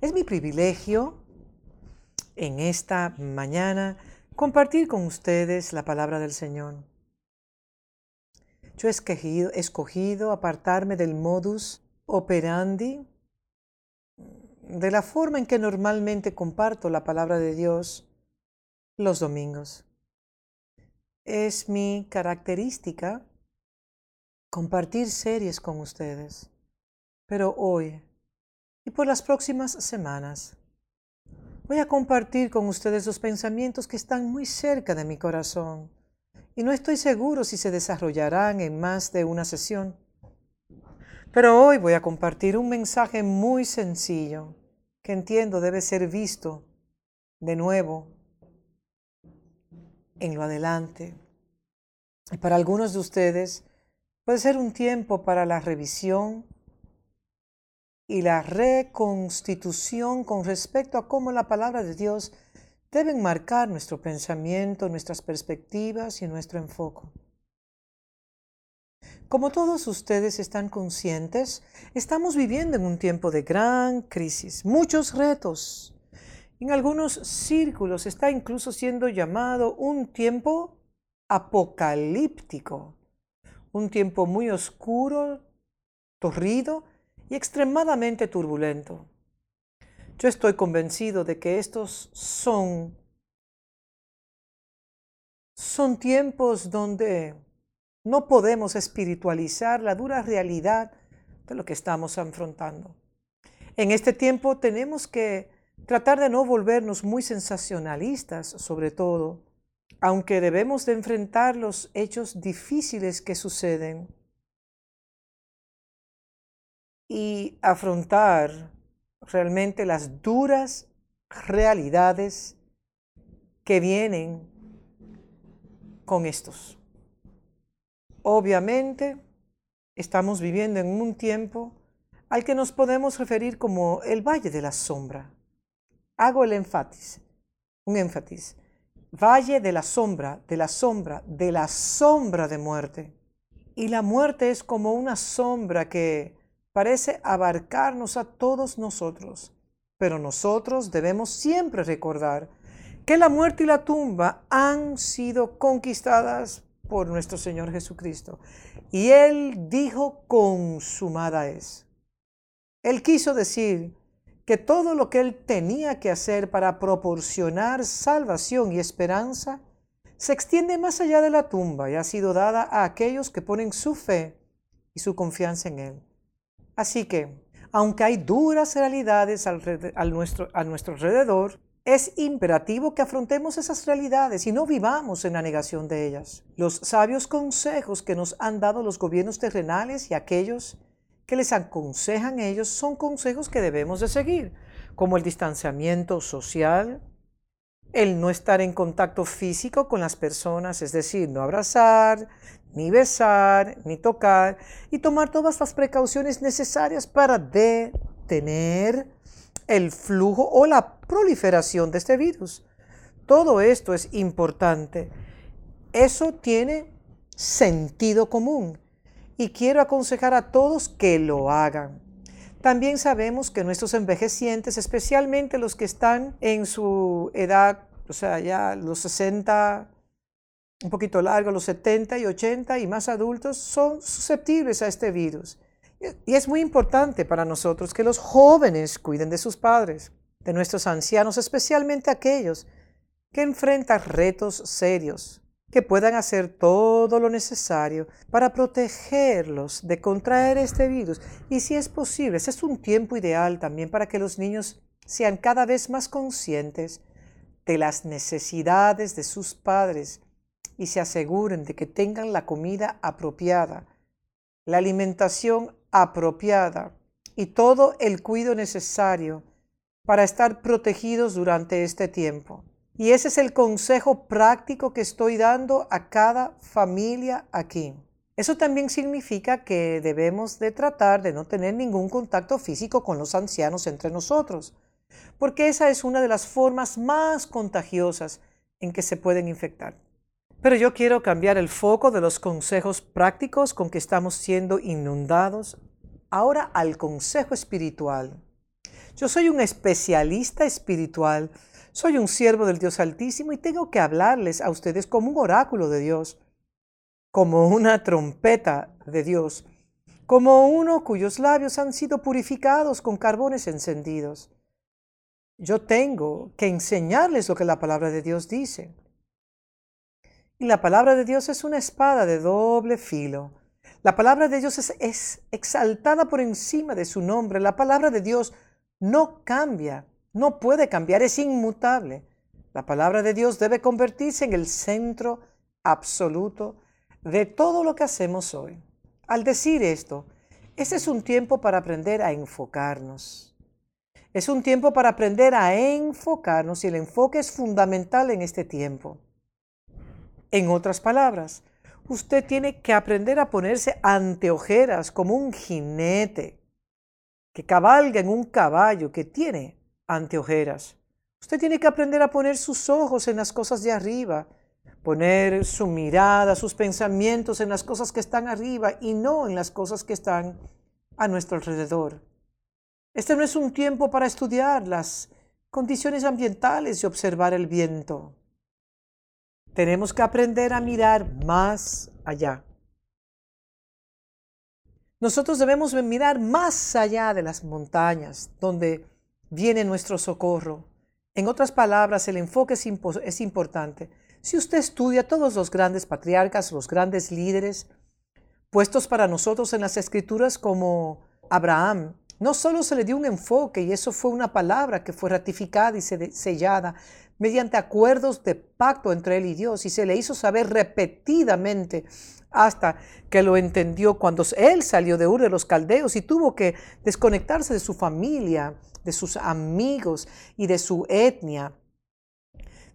Es mi privilegio en esta mañana compartir con ustedes la palabra del Señor. Yo he escogido, escogido apartarme del modus operandi, de la forma en que normalmente comparto la palabra de Dios los domingos. Es mi característica compartir series con ustedes, pero hoy y por las próximas semanas voy a compartir con ustedes los pensamientos que están muy cerca de mi corazón y no estoy seguro si se desarrollarán en más de una sesión. Pero hoy voy a compartir un mensaje muy sencillo que entiendo debe ser visto de nuevo en lo adelante. Y para algunos de ustedes puede ser un tiempo para la revisión y la reconstitución con respecto a cómo la palabra de Dios deben marcar nuestro pensamiento, nuestras perspectivas y nuestro enfoque. Como todos ustedes están conscientes, estamos viviendo en un tiempo de gran crisis, muchos retos. En algunos círculos está incluso siendo llamado un tiempo apocalíptico, un tiempo muy oscuro, torrido y extremadamente turbulento. Yo estoy convencido de que estos son son tiempos donde no podemos espiritualizar la dura realidad de lo que estamos afrontando. En este tiempo tenemos que tratar de no volvernos muy sensacionalistas, sobre todo, aunque debemos de enfrentar los hechos difíciles que suceden y afrontar realmente las duras realidades que vienen con estos. Obviamente, estamos viviendo en un tiempo al que nos podemos referir como el Valle de la Sombra. Hago el énfasis, un énfasis. Valle de la sombra, de la sombra, de la sombra de muerte. Y la muerte es como una sombra que parece abarcarnos a todos nosotros. Pero nosotros debemos siempre recordar que la muerte y la tumba han sido conquistadas por nuestro Señor Jesucristo. Y Él dijo, consumada es. Él quiso decir que todo lo que Él tenía que hacer para proporcionar salvación y esperanza se extiende más allá de la tumba y ha sido dada a aquellos que ponen su fe y su confianza en Él. Así que, aunque hay duras realidades al, nuestro, a nuestro alrededor, es imperativo que afrontemos esas realidades y no vivamos en la negación de ellas. Los sabios consejos que nos han dado los gobiernos terrenales y aquellos que les aconsejan ellos son consejos que debemos de seguir, como el distanciamiento social, el no estar en contacto físico con las personas, es decir, no abrazar, ni besar, ni tocar, y tomar todas las precauciones necesarias para detener el flujo o la proliferación de este virus. Todo esto es importante. Eso tiene sentido común y quiero aconsejar a todos que lo hagan. También sabemos que nuestros envejecientes, especialmente los que están en su edad, o sea, ya los 60, un poquito largo, los 70 y 80 y más adultos, son susceptibles a este virus. Y es muy importante para nosotros que los jóvenes cuiden de sus padres, de nuestros ancianos, especialmente aquellos que enfrentan retos serios, que puedan hacer todo lo necesario para protegerlos de contraer este virus. Y si es posible, este es un tiempo ideal también para que los niños sean cada vez más conscientes de las necesidades de sus padres y se aseguren de que tengan la comida apropiada, la alimentación apropiada y todo el cuidado necesario para estar protegidos durante este tiempo. Y ese es el consejo práctico que estoy dando a cada familia aquí. Eso también significa que debemos de tratar de no tener ningún contacto físico con los ancianos entre nosotros, porque esa es una de las formas más contagiosas en que se pueden infectar. Pero yo quiero cambiar el foco de los consejos prácticos con que estamos siendo inundados ahora al consejo espiritual. Yo soy un especialista espiritual, soy un siervo del Dios Altísimo y tengo que hablarles a ustedes como un oráculo de Dios, como una trompeta de Dios, como uno cuyos labios han sido purificados con carbones encendidos. Yo tengo que enseñarles lo que la palabra de Dios dice. Y la palabra de Dios es una espada de doble filo. La palabra de Dios es, exaltada por encima de su nombre. La palabra de Dios no cambia, no puede cambiar, es inmutable. La palabra de Dios debe convertirse en el centro absoluto de todo lo que hacemos hoy. Al decir esto, ese es un tiempo para aprender a enfocarnos. Es un tiempo para aprender a enfocarnos y el enfoque es fundamental en este tiempo. En otras palabras, usted tiene que aprender a ponerse anteojeras como un jinete que cabalga en un caballo que tiene anteojeras. Usted tiene que aprender a poner sus ojos en las cosas de arriba, poner su mirada, sus pensamientos en las cosas que están arriba y no en las cosas que están a nuestro alrededor. Este no es un tiempo para estudiar las condiciones ambientales y observar el viento. Tenemos que aprender a mirar más allá. Nosotros debemos mirar más allá de las montañas, donde viene nuestro socorro. En otras palabras, el enfoque es, importante. Si usted estudia todos los grandes patriarcas, los grandes líderes, puestos para nosotros en las escrituras como Abraham, no solo se le dio un enfoque, y eso fue una palabra que fue ratificada y sellada mediante acuerdos de pacto entre él y Dios, y se le hizo saber repetidamente hasta que lo entendió cuando él salió de Ur de los Caldeos y tuvo que desconectarse de su familia, de sus amigos y de su etnia,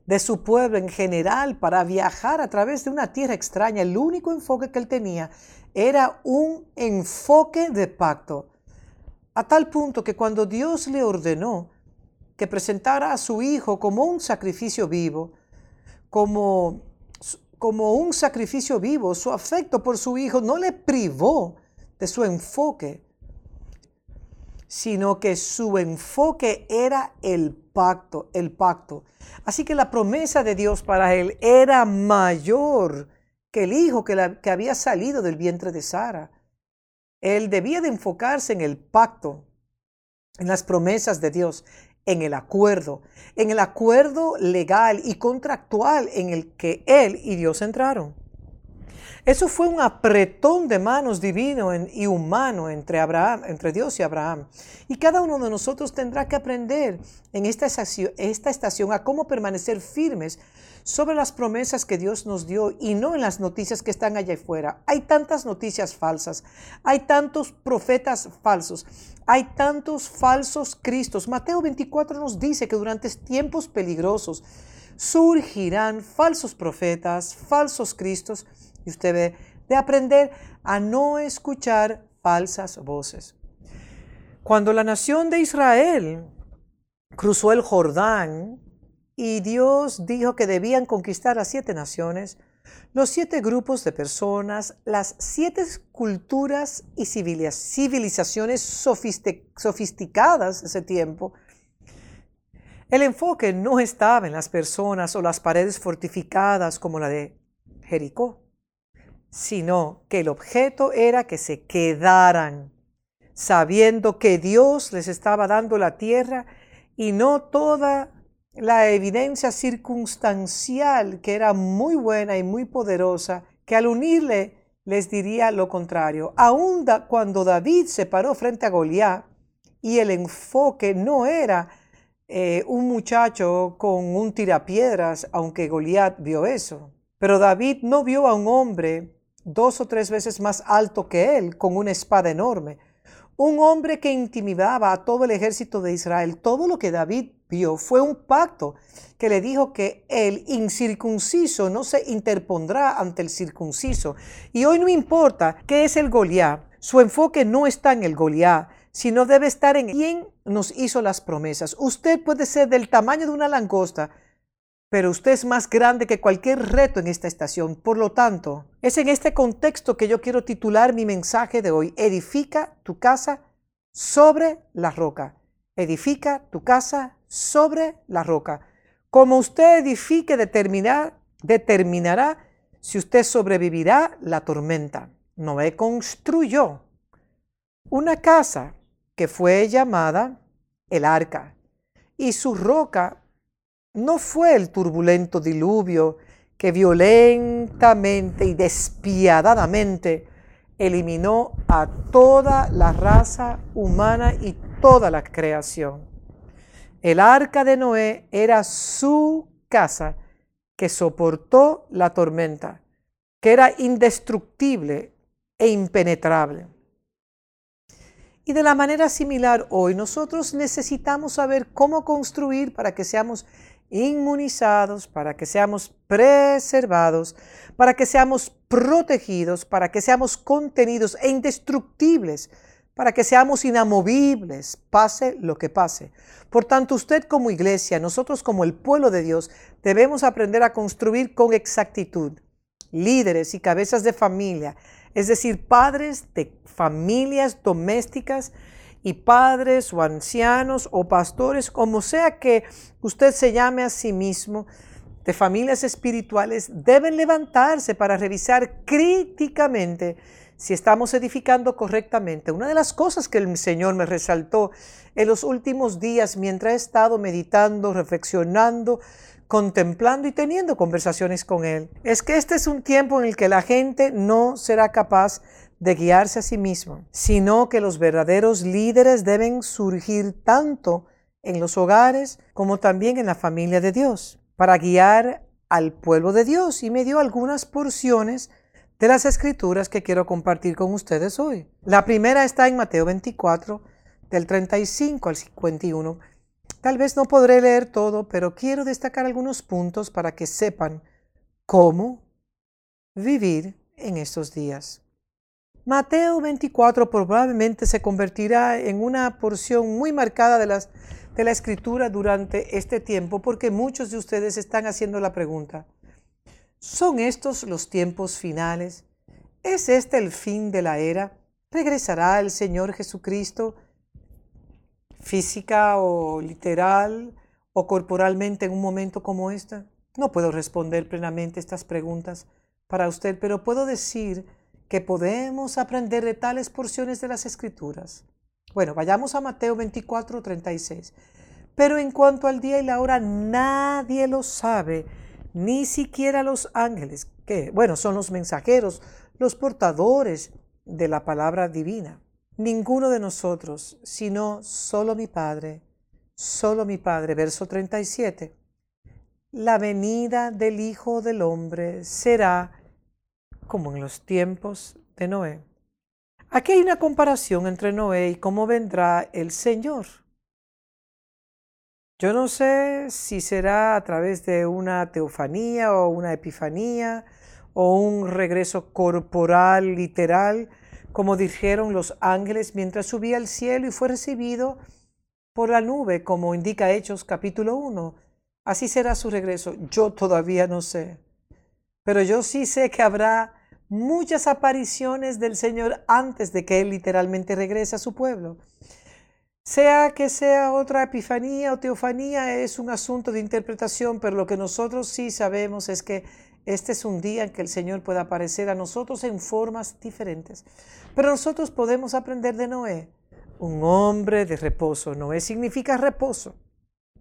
de su pueblo en general, para viajar a través de una tierra extraña. El único enfoque que él tenía era un enfoque de pacto, a tal punto que cuando Dios le ordenó que presentara a su hijo como un sacrificio vivo, como como un sacrificio vivo, su afecto por su hijo no le privó de su enfoque, sino que su enfoque era el pacto, el pacto. Así que la promesa de Dios para él era mayor que el hijo que, que había salido del vientre de Sara. Él debía de enfocarse en el pacto, en las promesas de Dios en el acuerdo, en el acuerdo legal y contractual en el que él y Dios entraron. Eso fue un apretón de manos divino y humano entre, Abraham, entre Dios y Abraham. Y cada uno de nosotros tendrá que aprender en esta esta estación a cómo permanecer firmes sobre las promesas que Dios nos dio y no en las noticias que están allá afuera. Hay tantas noticias falsas, hay tantos profetas falsos, hay tantos falsos cristos. Mateo 24 nos dice que durante tiempos peligrosos surgirán falsos profetas, falsos cristos, y usted debe de aprender a no escuchar falsas voces. Cuando la nación de Israel cruzó el Jordán, y Dios dijo que debían conquistar a siete naciones, los siete grupos de personas, las siete culturas y civilizaciones sofisticadas de ese tiempo. El enfoque no estaba en las personas o las paredes fortificadas como la de Jericó, sino que el objeto era que se quedaran, sabiendo que Dios les estaba dando la tierra y no toda la evidencia circunstancial que era muy buena y muy poderosa, que al unirle les diría lo contrario. Aún cuando David se paró frente a Goliat y el enfoque no era eh, un muchacho con un tirapiedras, aunque Goliat vio eso. Pero David no vio a un hombre dos o tres veces más alto que él, con una espada enorme. Un hombre que intimidaba a todo el ejército de Israel. Todo lo que David vio fue un pacto que le dijo que el incircunciso no se interpondrá ante el circunciso. Y hoy no importa qué es el Goliat, su enfoque no está en el Goliat, sino debe estar en quién nos hizo las promesas. Usted puede ser del tamaño de una langosta, pero usted es más grande que cualquier reto en esta estación. Por lo tanto, es en este contexto que yo quiero titular mi mensaje de hoy. Edifica tu casa sobre la roca. edifica tu casa sobre la roca. Como usted edifique, determinará si usted sobrevivirá la tormenta. Noé construyó una casa que fue llamada el arca, y su roca no fue el turbulento diluvio que violentamente y despiadadamente eliminó a toda la raza humana y toda la creación. El arca de Noé era su casa que soportó la tormenta, que era indestructible e impenetrable. Y de la manera similar hoy nosotros necesitamos saber cómo construir para que seamos inmunizados, para que seamos preservados, para que seamos protegidos, para que seamos contenidos e indestructibles, para que seamos inamovibles, pase lo que pase. Por tanto, usted como iglesia, nosotros como el pueblo de Dios, debemos aprender a construir con exactitud líderes y cabezas de familia, es decir, padres de familias domésticas y padres o ancianos o pastores, como sea que usted se llame a sí mismo, de familias espirituales, deben levantarse para revisar críticamente si estamos edificando correctamente. Una de las cosas que el Señor me resaltó en los últimos días mientras he estado meditando, reflexionando, contemplando y teniendo conversaciones con Él, es que este es un tiempo en el que la gente no será capaz de guiarse a sí misma, sino que los verdaderos líderes deben surgir tanto en los hogares como también en la familia de Dios, para guiar al pueblo de Dios. Y me dio algunas porciones de las escrituras que quiero compartir con ustedes hoy. La primera está en Mateo 24, del 35 al 51. Tal vez no podré leer todo, pero quiero destacar algunos puntos para que sepan cómo vivir en estos días. Mateo 24 probablemente se convertirá en una porción muy marcada de, la escritura durante este tiempo porque muchos de ustedes están haciendo la pregunta, ¿son estos los tiempos finales? ¿Es este el fin de la era? ¿Regresará el Señor Jesucristo física o literal o corporalmente en un momento como este? No puedo responder plenamente estas preguntas para usted, pero puedo decir que podemos aprender de tales porciones de las Escrituras. Bueno, vayamos a Mateo 24, 36. Pero en cuanto al día y la hora, nadie lo sabe, ni siquiera los ángeles, que, bueno, son los mensajeros, los portadores de la palabra divina. Ninguno de nosotros, sino solo mi Padre, solo mi Padre. Verso 37. La venida del Hijo del Hombre será como en los tiempos de Noé. Aquí hay una comparación entre Noé y cómo vendrá el Señor. Yo no sé si será a través de una teofanía o una epifanía o un regreso corporal literal, como dijeron los ángeles mientras subía al cielo y fue recibido por la nube, como indica Hechos capítulo 1. Así será su regreso. Yo todavía no sé. Pero yo sí sé que habrá muchas apariciones del Señor antes de que Él literalmente regrese a su pueblo. Sea que sea otra epifanía o teofanía, es un asunto de interpretación, pero lo que nosotros sí sabemos es que este es un día en que el Señor puede aparecer a nosotros en formas diferentes. Pero nosotros podemos aprender de Noé, un hombre de reposo. Noé significa reposo.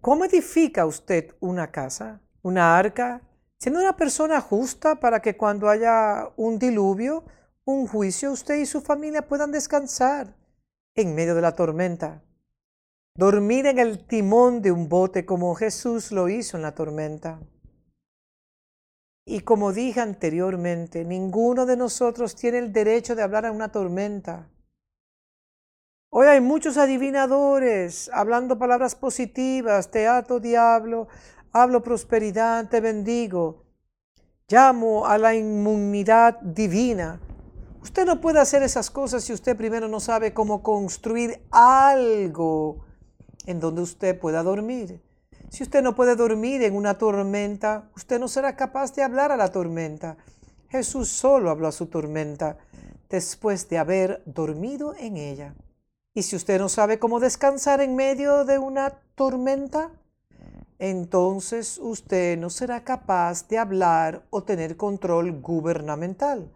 ¿Cómo edifica usted una casa, una arca, siendo una persona justa para que cuando haya un diluvio, un juicio, usted y su familia puedan descansar en medio de la tormenta. Dormir en el timón de un bote como Jesús lo hizo en la tormenta. Y como dije anteriormente, ninguno de nosotros tiene el derecho de hablar a una tormenta. Hoy hay muchos adivinadores hablando palabras positivas, teatro diablo, hablo prosperidad, te bendigo, llamo a la inmunidad divina. Usted no puede hacer esas cosas si usted primero no sabe cómo construir algo en donde usted pueda dormir. Si usted no puede dormir en una tormenta, usted no será capaz de hablar a la tormenta. Jesús solo habló a su tormenta después de haber dormido en ella. Y si usted no sabe cómo descansar en medio de una tormenta, entonces usted no será capaz de hablar o tener control gubernamental.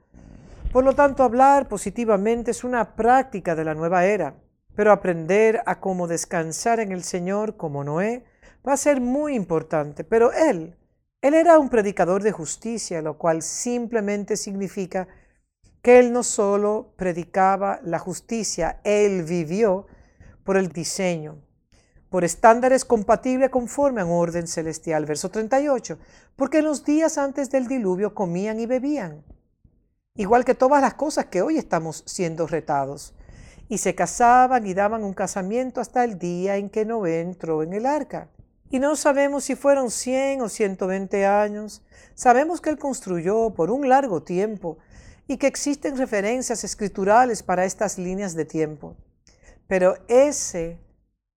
Por lo tanto, hablar positivamente es una práctica de la nueva era, pero aprender a cómo descansar en el Señor como Noé va a ser muy importante. Pero él, él era un predicador de justicia, lo cual simplemente significa que él no solo predicaba la justicia, él vivió por el diseño, por estándares compatibles conforme a un orden celestial. Verso 38. Porque los días antes del diluvio comían y bebían, igual que todas las cosas que hoy estamos siendo retados, y se casaban y daban un casamiento hasta el día en que Noé entró en el arca. Y no sabemos si fueron 100 o 120 años. Sabemos que él construyó por un largo tiempo y que existen referencias escriturales para estas líneas de tiempo. Pero ese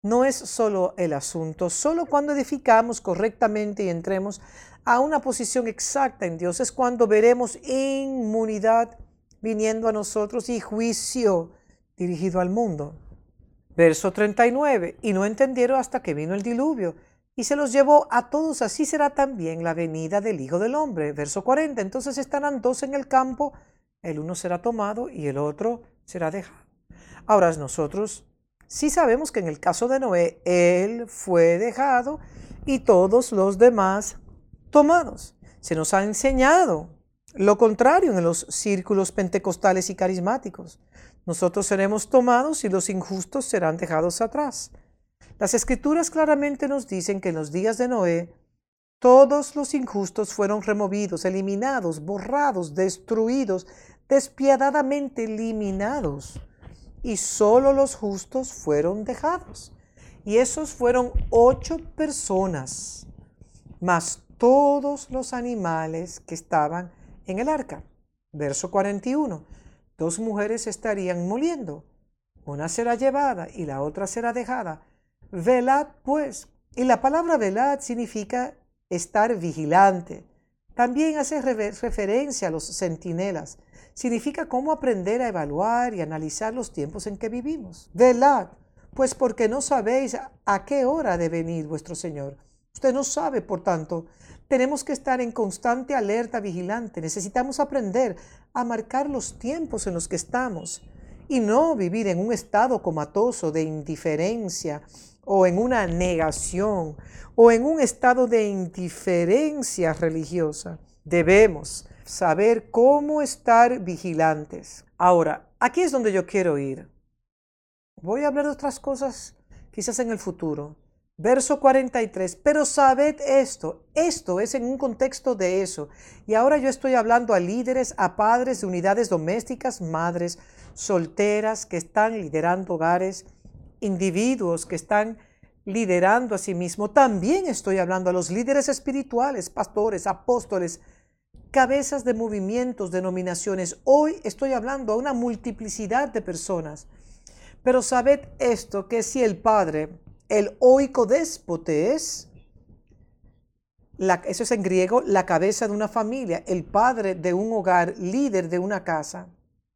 no es solo el asunto. Solo cuando edificamos correctamente y entremos a una posición exacta en Dios es cuando veremos inmunidad viniendo a nosotros y juicio dirigido al mundo. Verso 39. Y no entendieron hasta que vino el diluvio y se los llevó a todos. Así será también la venida del Hijo del Hombre. Verso 40. Entonces estarán dos en el campo, el uno será tomado y el otro será dejado. Ahora nosotros Sí sabemos que en el caso de Noé, él fue dejado y todos los demás tomados. Se nos ha enseñado lo contrario en los círculos pentecostales y carismáticos. Nosotros seremos tomados y los injustos serán dejados atrás. Las escrituras claramente nos dicen que en los días de Noé, todos los injustos fueron removidos, eliminados, borrados, destruidos, despiadadamente eliminados y solo los justos fueron dejados. Y esos fueron ocho personas, más todos los animales que estaban en el arca. Verso 41. Dos mujeres estarían muriendo. Una será llevada y la otra será dejada. Velad pues. Y la palabra velad significa estar vigilante. También hace referencia a los centinelas significa cómo aprender a evaluar y analizar los tiempos en que vivimos. Velad, pues porque no sabéis a qué hora de venir vuestro Señor. Usted no sabe, por tanto, tenemos que estar en constante alerta vigilante. Necesitamos aprender a marcar los tiempos en los que estamos y no vivir en un estado comatoso de indiferencia o en una negación o en un estado de indiferencia religiosa. Debemos saber cómo estar vigilantes. Ahora, aquí es donde yo quiero ir. Voy a hablar de otras cosas quizás en el futuro. Verso 43, pero sabed esto, esto es en un contexto de eso. Y ahora yo estoy hablando a líderes, a padres de unidades domésticas, madres solteras que están liderando hogares, individuos que están liderando a sí mismos. También estoy hablando a los líderes espirituales, pastores, apóstoles, cabezas de movimientos, denominaciones. Hoy estoy hablando a una multiplicidad de personas. Pero sabed esto, que si el Padre, el oico la, eso es en griego, la cabeza de una familia, el padre de un hogar, líder de una casa,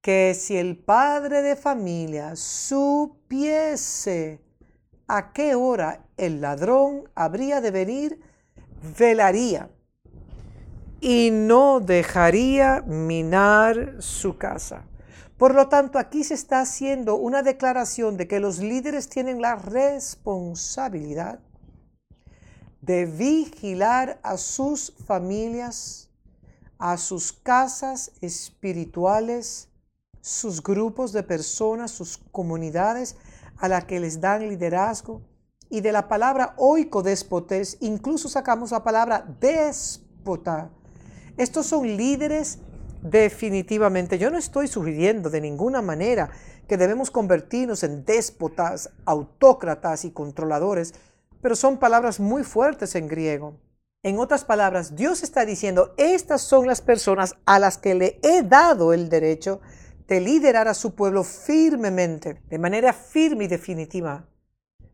que si el padre de familia supiese a qué hora el ladrón habría de venir, velaría y no dejaría minar su casa. Por lo tanto, aquí se está haciendo una declaración de que los líderes tienen la responsabilidad de vigilar a sus familias, a sus casas espirituales, sus grupos de personas, sus comunidades a las que les dan liderazgo. Y de la palabra oico despotes, incluso sacamos la palabra déspota, estos son líderes definitivamente. Yo no estoy sugiriendo de ninguna manera que debemos convertirnos en déspotas, autócratas y controladores, pero son palabras muy fuertes en griego. En otras palabras, Dios está diciendo, estas son las personas a las que le he dado el derecho de liderar a su pueblo firmemente, de manera firme y definitiva.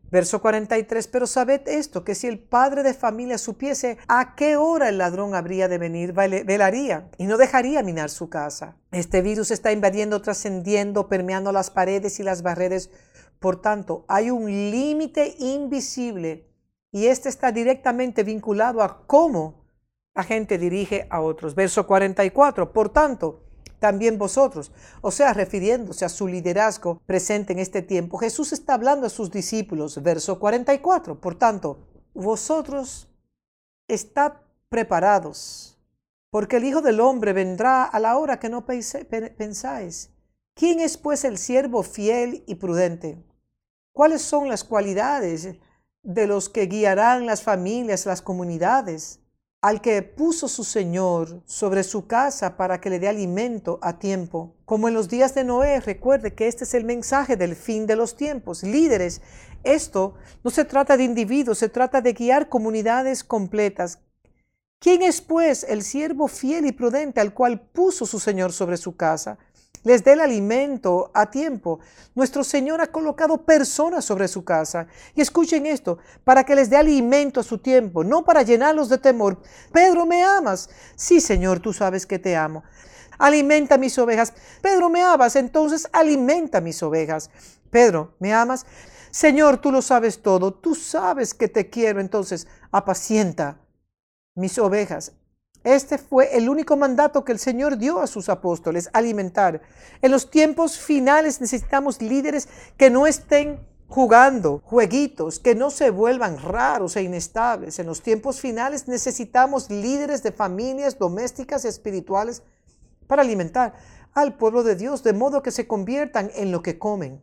Verso 43, pero sabed esto, que si el padre de familia supiese a qué hora el ladrón habría de venir, velaría y no dejaría minar su casa. Este virus está invadiendo, trascendiendo, permeando las paredes y las barreras Por tanto, hay un límite invisible y este está directamente vinculado a cómo la gente dirige a otros. Verso 44. Por tanto, también vosotros, o sea, refiriéndose a su liderazgo presente en este tiempo, Jesús está hablando a sus discípulos. Verso 44. Por tanto, vosotros estad preparados, porque el Hijo del Hombre vendrá a la hora que no pensáis. ¿Quién es pues el siervo fiel y prudente? ¿Cuáles son las cualidades de los que guiarán las familias, las comunidades? Al que puso su Señor sobre su casa para que le dé alimento a tiempo. Como en los días de Noé, recuerde que este es el mensaje del fin de los tiempos. Líderes, esto no se trata de individuos, se trata de guiar comunidades completas. ¿Quién es pues el siervo fiel y prudente al cual puso su Señor sobre su casa? Les dé el alimento a tiempo. Nuestro Señor ha colocado personas sobre su casa. Y escuchen esto, para que les dé alimento a su tiempo, no para llenarlos de temor. Pedro, ¿me amas? Sí, Señor, tú sabes que te amo. Alimenta mis ovejas. Pedro, ¿me amas? Entonces alimenta mis ovejas. Pedro, ¿me amas? Señor, tú lo sabes todo. Tú sabes que te quiero. Entonces apacienta mis ovejas. Este fue el único mandato que el Señor dio a sus apóstoles, alimentar. En los tiempos finales necesitamos líderes que no estén jugando jueguitos, que no se vuelvan raros e inestables. En los tiempos finales necesitamos líderes de familias domésticas y espirituales para alimentar al pueblo de Dios, de modo que se conviertan en lo que comen.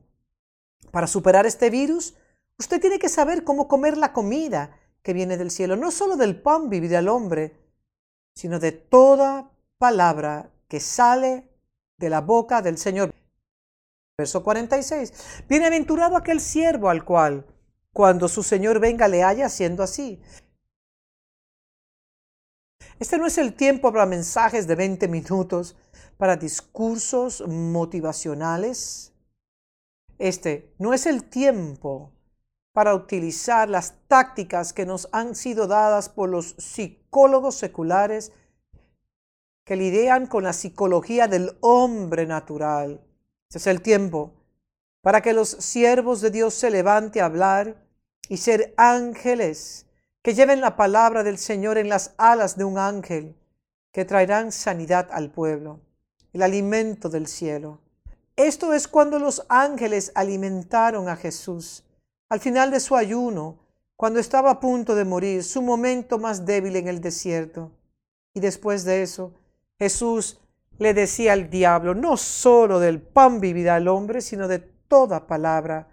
Para superar este virus, usted tiene que saber cómo comer la comida que viene del cielo. No solo del pan vivirá el hombre, sino de toda palabra que sale de la boca del Señor. Verso 46. Bienaventurado aquel siervo al cual, cuando su Señor venga, le haya haciendo así. Este no es el tiempo para mensajes de 20 minutos, para discursos motivacionales. Este no es el tiempo para utilizar las tácticas que nos han sido dadas por los psicólogos seculares que lidian con la psicología del hombre natural. Es el tiempo para que los siervos de Dios se levante a hablar y ser ángeles que lleven la palabra del Señor en las alas de un ángel, que traerán sanidad al pueblo, el alimento del cielo. Esto es cuando los ángeles alimentaron a Jesús al final de su ayuno, cuando estaba a punto de morir, su momento más débil en el desierto. Y después de eso, Jesús le decía al diablo, no solo del pan vivirá el hombre, sino de toda palabra,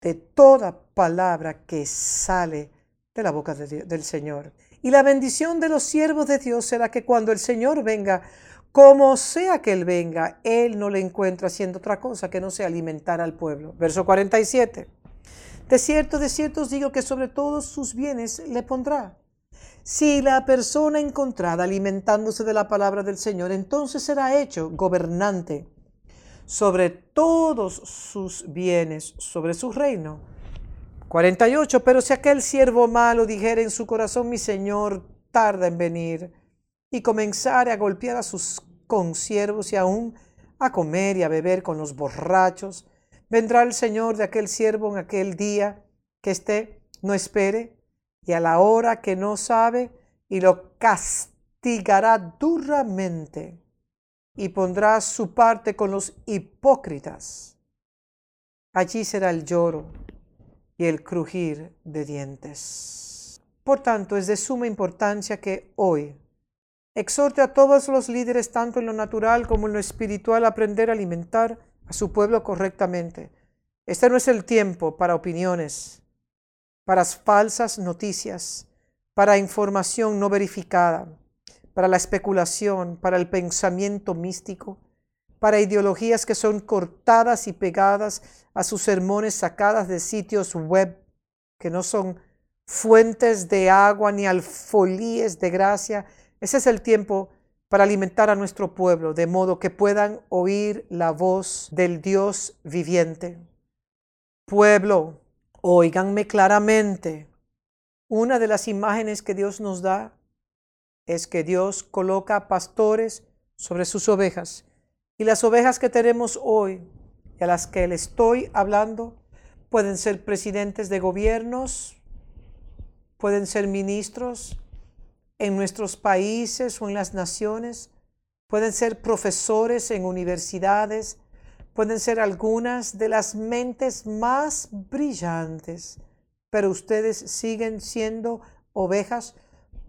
de toda palabra que sale de la boca del Señor. Y la bendición de los siervos de Dios será que cuando el Señor venga, como sea que Él venga, Él no le encuentra haciendo otra cosa que no sea alimentar al pueblo. Verso 47. De cierto, de cierto os digo que sobre todos sus bienes le pondrá. Si la persona encontrada alimentándose de la palabra del Señor, entonces será hecho gobernante sobre todos sus bienes, sobre su reino. 48. Pero si aquel siervo malo dijera en su corazón, mi Señor tarda en venir, y comenzare a golpear a sus consiervos y aún a comer y a beber con los borrachos, Vendrá el Señor de aquel siervo en aquel día que esté, no espere, y a la hora que no sabe, y lo castigará duramente, y pondrá su parte con los hipócritas. Allí será el lloro y el crujir de dientes. Por tanto, es de suma importancia que hoy exhorte a todos los líderes, tanto en lo natural como en lo espiritual, a aprender a alimentar a su pueblo correctamente. Este no es el tiempo para opiniones, para falsas noticias, para información no verificada, para la especulación, para el pensamiento místico, para ideologías que son cortadas y pegadas a sus sermones sacadas de sitios web que no son fuentes de agua ni alfolíes de gracia. Ese es el tiempo para alimentar a nuestro pueblo, de modo que puedan oír la voz del Dios viviente. Pueblo, oíganme claramente. Una de las imágenes que Dios nos da es que Dios coloca pastores sobre sus ovejas. Y las ovejas que tenemos hoy y a las que le estoy hablando pueden ser presidentes de gobiernos, pueden ser ministros en nuestros países o en las naciones, pueden ser profesores en universidades, pueden ser algunas de las mentes más brillantes, pero ustedes siguen siendo ovejas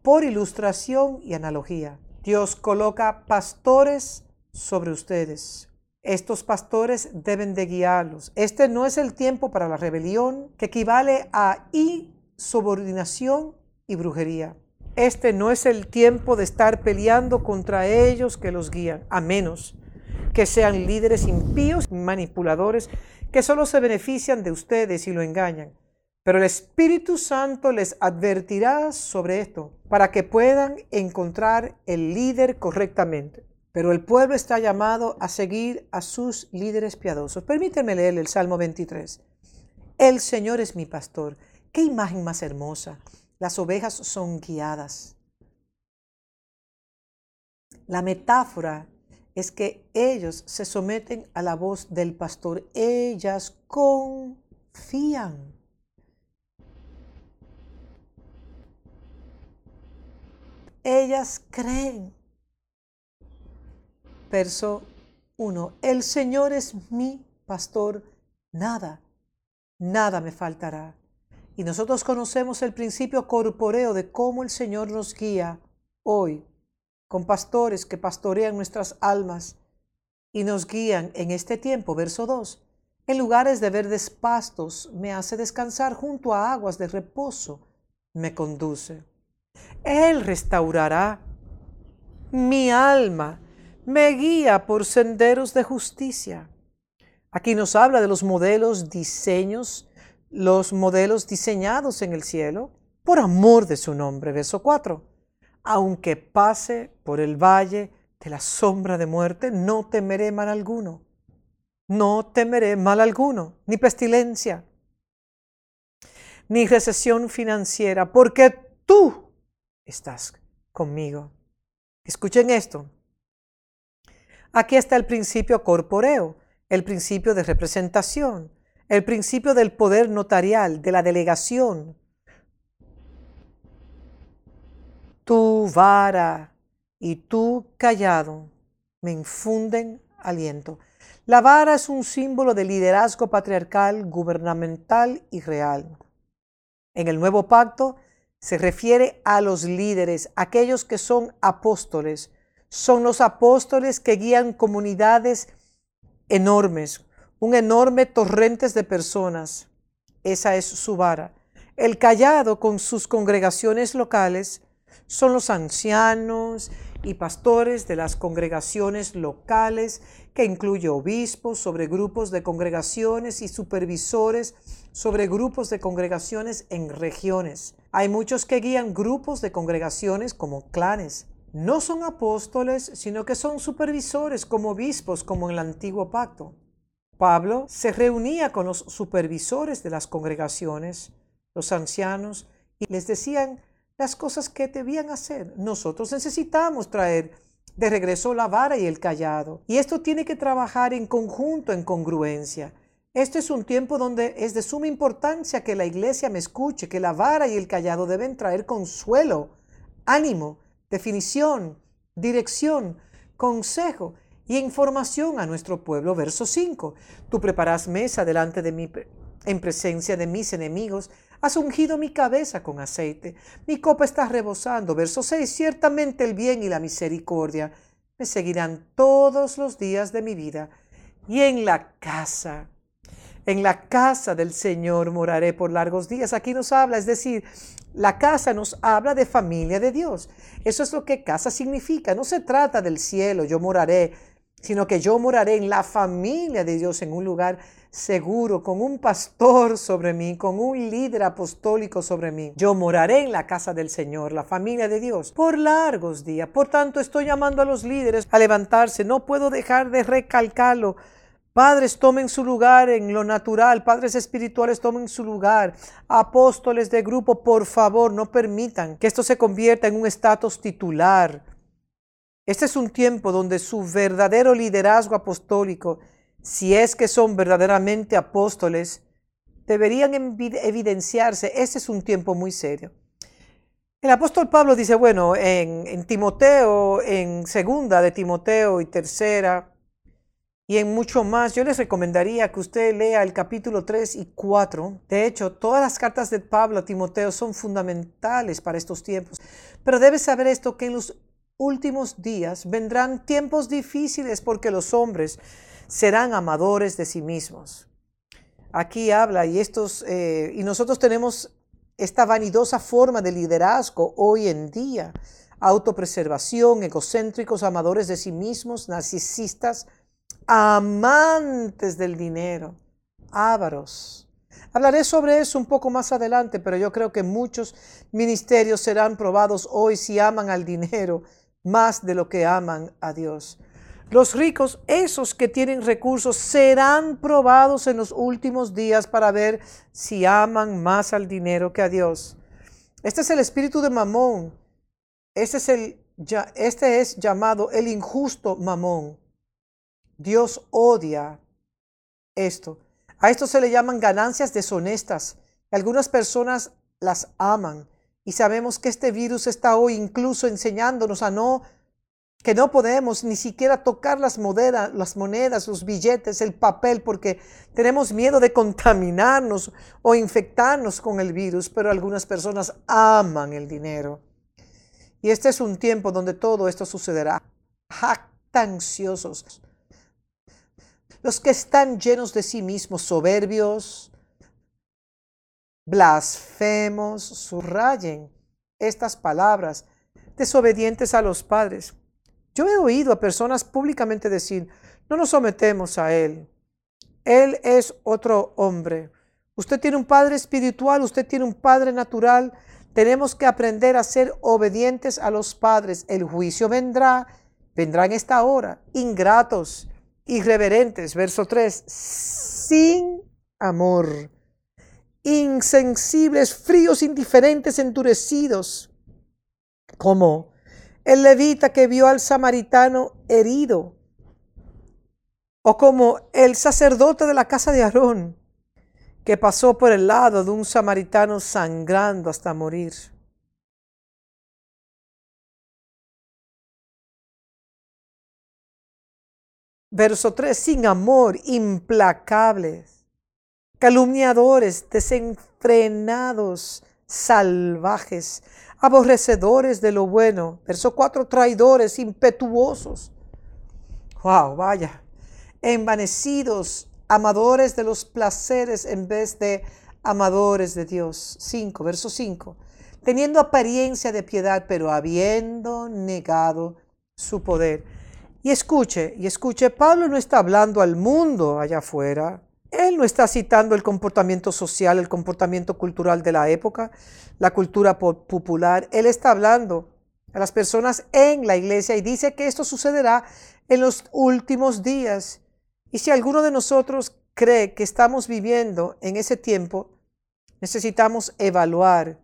por ilustración y analogía. Dios coloca pastores sobre ustedes. Estos pastores deben de guiarlos. Este no es el tiempo para la rebelión, que equivale a insubordinación y brujería. Este no es el tiempo de estar peleando contra ellos que los guían, a menos que sean líderes impíos, manipuladores, que solo se benefician de ustedes y lo engañan. Pero el Espíritu Santo les advertirá sobre esto para que puedan encontrar el líder correctamente. Pero el pueblo está llamado a seguir a sus líderes piadosos. Permítanme leer el Salmo 23. El Señor es mi pastor. Qué imagen más hermosa. Las ovejas son guiadas. La metáfora es que ellos se someten a la voz del pastor. Ellas confían. Ellas creen. Verso 1. El Señor es mi pastor. Nada, nada me faltará. Y nosotros conocemos el principio corporeo de cómo el Señor nos guía hoy, con pastores que pastorean nuestras almas y nos guían en este tiempo. Verso 2. En lugares de verdes pastos me hace descansar junto a aguas de reposo, me conduce. Él restaurará mi alma, me guía por senderos de justicia. Aquí nos habla de los modelos, diseños los modelos diseñados en el cielo por amor de su nombre. Verso 4. Aunque pase por el valle de la sombra de muerte, no temeré mal alguno. No temeré mal alguno, ni pestilencia, ni recesión financiera, porque tú estás conmigo. Escuchen esto. Aquí está el principio corporeo, el principio de representación el principio del poder notarial, de la delegación. Tu vara y tu callado me infunden aliento. La vara es un símbolo de liderazgo patriarcal, gubernamental y real. En el nuevo pacto se refiere a los líderes, aquellos que son apóstoles. Son los apóstoles que guían comunidades enormes, un enorme torrente de personas. Esa es su vara. El callado con sus congregaciones locales son los ancianos y pastores de las congregaciones locales, que incluye obispos sobre grupos de congregaciones y supervisores sobre grupos de congregaciones en regiones. Hay muchos que guían grupos de congregaciones como clanes. No son apóstoles, sino que son supervisores como obispos, como en el antiguo pacto. Pablo se reunía con los supervisores de las congregaciones, los ancianos, y les decían las cosas que debían hacer. Nosotros necesitamos traer de regreso la vara y el callado. Y esto tiene que trabajar en conjunto, en congruencia. Este es un tiempo donde es de suma importancia que la iglesia me escuche, que la vara y el callado deben traer consuelo, ánimo, definición, dirección, consejo y información a nuestro pueblo. Verso 5. Tú preparas mesa delante de mí en presencia de mis enemigos. Has ungido mi cabeza con aceite. Mi copa está rebosando. Verso 6. Ciertamente el bien y la misericordia me seguirán todos los días de mi vida. Y en la casa, en la casa del Señor moraré por largos días. Aquí nos habla, es decir, la casa nos habla de familia de Dios. Eso es lo que casa significa. No se trata del cielo, yo moraré sino que yo moraré en la familia de Dios, en un lugar seguro, con un pastor sobre mí, con un líder apostólico sobre mí. Yo moraré en la casa del Señor, la familia de Dios, por largos días. Por tanto, estoy llamando a los líderes a levantarse. No puedo dejar de recalcarlo. Padres tomen su lugar en lo natural, padres espirituales tomen su lugar, apóstoles de grupo, por favor, no permitan que esto se convierta en un estatus titular este es un tiempo donde su verdadero liderazgo apostólico, si es que son verdaderamente apóstoles, deberían evidenciarse. Este es un tiempo muy serio. El apóstol Pablo dice, bueno, en, Timoteo, en segunda de Timoteo y tercera, y en mucho más, yo les recomendaría que usted lea el capítulo 3 y 4. De hecho, todas las cartas de Pablo a Timoteo son fundamentales para estos tiempos. Pero debes saber esto, que en los últimos días vendrán tiempos difíciles porque los hombres serán amadores de sí mismos. Aquí habla y estos, eh, y nosotros tenemos esta vanidosa forma de liderazgo hoy en día. Autopreservación, egocéntricos, amadores de sí mismos, narcisistas, amantes del dinero, ávaros. Hablaré sobre eso un poco más adelante, pero yo creo que muchos ministerios serán probados hoy si aman al dinero más de lo que aman a Dios. Los ricos, esos que tienen recursos, serán probados en los últimos días para ver si aman más al dinero que a Dios. Este es el espíritu de Mamón. Este es, este es llamado el injusto Mamón. Dios odia esto. A esto se le llaman ganancias deshonestas. Algunas personas las aman y sabemos que este virus está hoy incluso enseñándonos a no que no podemos ni siquiera tocar las, las monedas, los billetes, el papel, porque tenemos miedo de contaminarnos o infectarnos con el virus, pero algunas personas aman el dinero. Y este es un tiempo donde todo esto sucederá. Jactanciosos. Los que están llenos de sí mismos, soberbios, blasfemos, subrayen estas palabras, desobedientes a los padres yo he oído a personas públicamente decir, no nos sometemos a Él. Él es otro hombre. Usted tiene un padre espiritual, usted tiene un padre natural. Tenemos que aprender a ser obedientes a los padres. El juicio vendrá, vendrá en esta hora. Ingratos, irreverentes. Verso 3. Sin amor. Insensibles, fríos, indiferentes, endurecidos. Como el levita que vio al samaritano herido, o como el sacerdote de la casa de Aarón, que pasó por el lado de un samaritano sangrando hasta morir. Verso 3, sin amor, implacables, calumniadores, desenfrenados, salvajes, aborrecedores de lo bueno. Verso 4, traidores, impetuosos. Wow, vaya. Envanecidos, amadores de los placeres en vez de amadores de Dios. 5, verso 5. Teniendo apariencia de piedad, pero habiendo negado su poder. Y escuche, y escuche, Pablo no está hablando al mundo allá afuera. Él no está citando el comportamiento social, el comportamiento cultural de la época, la cultura popular. Él está hablando a las personas en la iglesia y dice que esto sucederá en los últimos días. Y si alguno de nosotros cree que estamos viviendo en ese tiempo, necesitamos evaluar,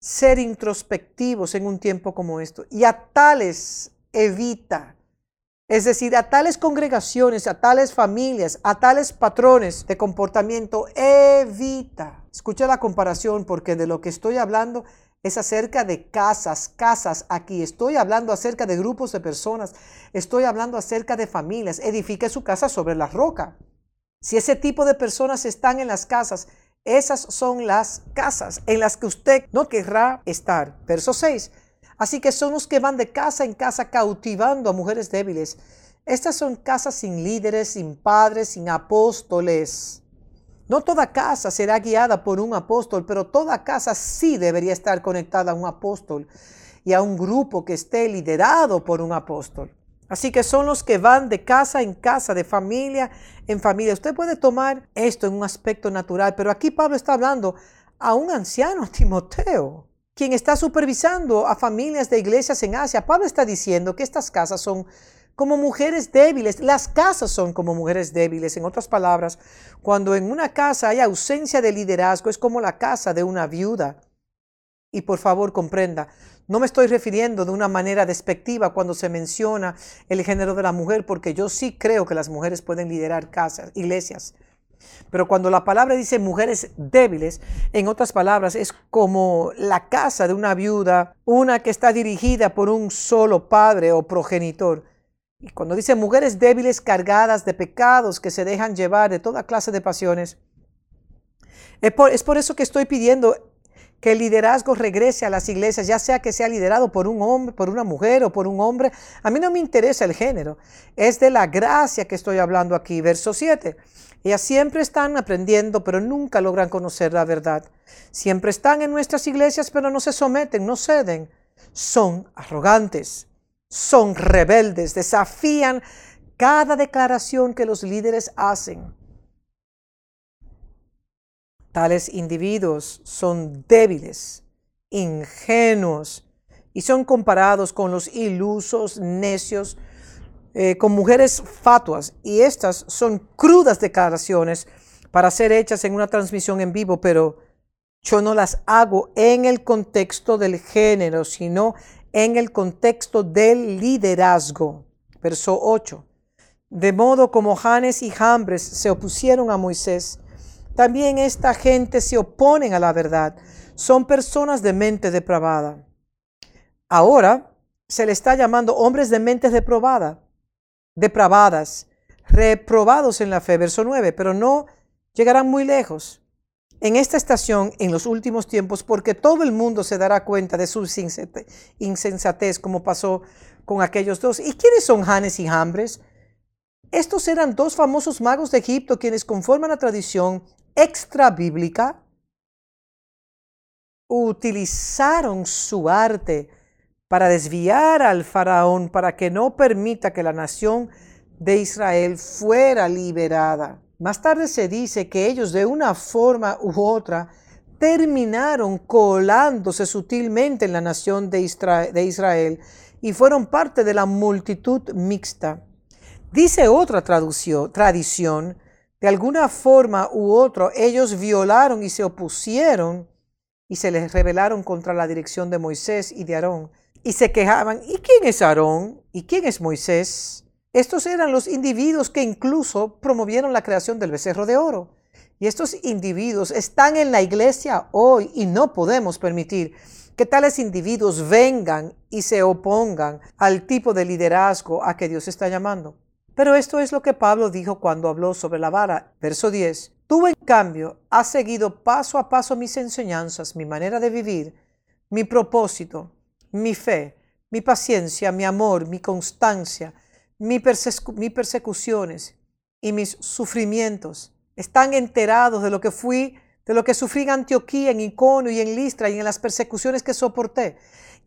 ser introspectivos en un tiempo como esto. Y a tales evita es decir, a tales congregaciones, a tales familias, a tales patrones de comportamiento, evita. Escucha la comparación porque de lo que estoy hablando es acerca de casas, casas aquí. Estoy hablando acerca de grupos de personas. Estoy hablando acerca de familias. Edifique su casa sobre la roca. Si ese tipo de personas están en las casas, esas son las casas en las que usted no querrá estar. Verso 6. Así que son los que van de casa en casa cautivando a mujeres débiles. Estas son casas sin líderes, sin padres, sin apóstoles. No toda casa será guiada por un apóstol, pero toda casa sí debería estar conectada a un apóstol y a un grupo que esté liderado por un apóstol. Así que son los que van de casa en casa, de familia en familia. Usted puede tomar esto en un aspecto natural, pero aquí Pablo está hablando a un anciano, Timoteo quien está supervisando a familias de iglesias en Asia. Pablo está diciendo que estas casas son como mujeres débiles. Las casas son como mujeres débiles. En otras palabras, cuando en una casa hay ausencia de liderazgo, es como la casa de una viuda. Y por favor comprenda, no me estoy refiriendo de una manera despectiva cuando se menciona el género de la mujer, porque yo sí creo que las mujeres pueden liderar casas, iglesias. Pero cuando la palabra dice mujeres débiles, en otras palabras, es como la casa de una viuda, una que está dirigida por un solo padre o progenitor. Y cuando dice mujeres débiles cargadas de pecados que se dejan llevar de toda clase de pasiones, es por, es por eso que estoy pidiendo que el liderazgo regrese a las iglesias, ya sea que sea liderado por un hombre, por una mujer o por un hombre. A mí no me interesa el género, es de la gracia que estoy hablando aquí. Verso 7. Ellas siempre están aprendiendo, pero nunca logran conocer la verdad. Siempre están en nuestras iglesias, pero no se someten, no ceden. Son arrogantes, son rebeldes, desafían cada declaración que los líderes hacen. Tales individuos son débiles, ingenuos y son comparados con los ilusos, necios, eh, con mujeres fatuas. Y estas son crudas declaraciones para ser hechas en una transmisión en vivo, pero yo no las hago en el contexto del género, sino en el contexto del liderazgo. Verso 8. De modo como Janes y Jambres se opusieron a Moisés, también esta gente se oponen a la verdad. Son personas de mente depravada. Ahora se le está llamando hombres de mente depravada, depravadas, reprobados en la fe, verso 9, pero no llegarán muy lejos en esta estación en los últimos tiempos porque todo el mundo se dará cuenta de su insensatez como pasó con aquellos dos. ¿Y quiénes son Janes y Jambres? Estos eran dos famosos magos de Egipto quienes conforman la tradición extra bíblica utilizaron su arte para desviar al faraón para que no permita que la nación de Israel fuera liberada. Más tarde se dice que ellos de una forma u otra terminaron colándose sutilmente en la nación de Israel y fueron parte de la multitud mixta. Dice otra tradición de alguna forma u otra, ellos violaron y se opusieron y se les rebelaron contra la dirección de Moisés y de Aarón. Y se quejaban, ¿y quién es Aarón? ¿Y quién es Moisés? Estos eran los individuos que incluso promovieron la creación del becerro de oro. Y estos individuos están en la iglesia hoy y no podemos permitir que tales individuos vengan y se opongan al tipo de liderazgo a que Dios está llamando. Pero esto es lo que Pablo dijo cuando habló sobre la vara. Verso 10. Tú, en cambio, has seguido paso a paso mis enseñanzas, mi manera de vivir, mi propósito, mi fe, mi paciencia, mi amor, mi constancia, mis persecuciones y mis sufrimientos. Están enterados de lo que fui, de lo que sufrí en Antioquía, en Iconio y en Listra y en las persecuciones que soporté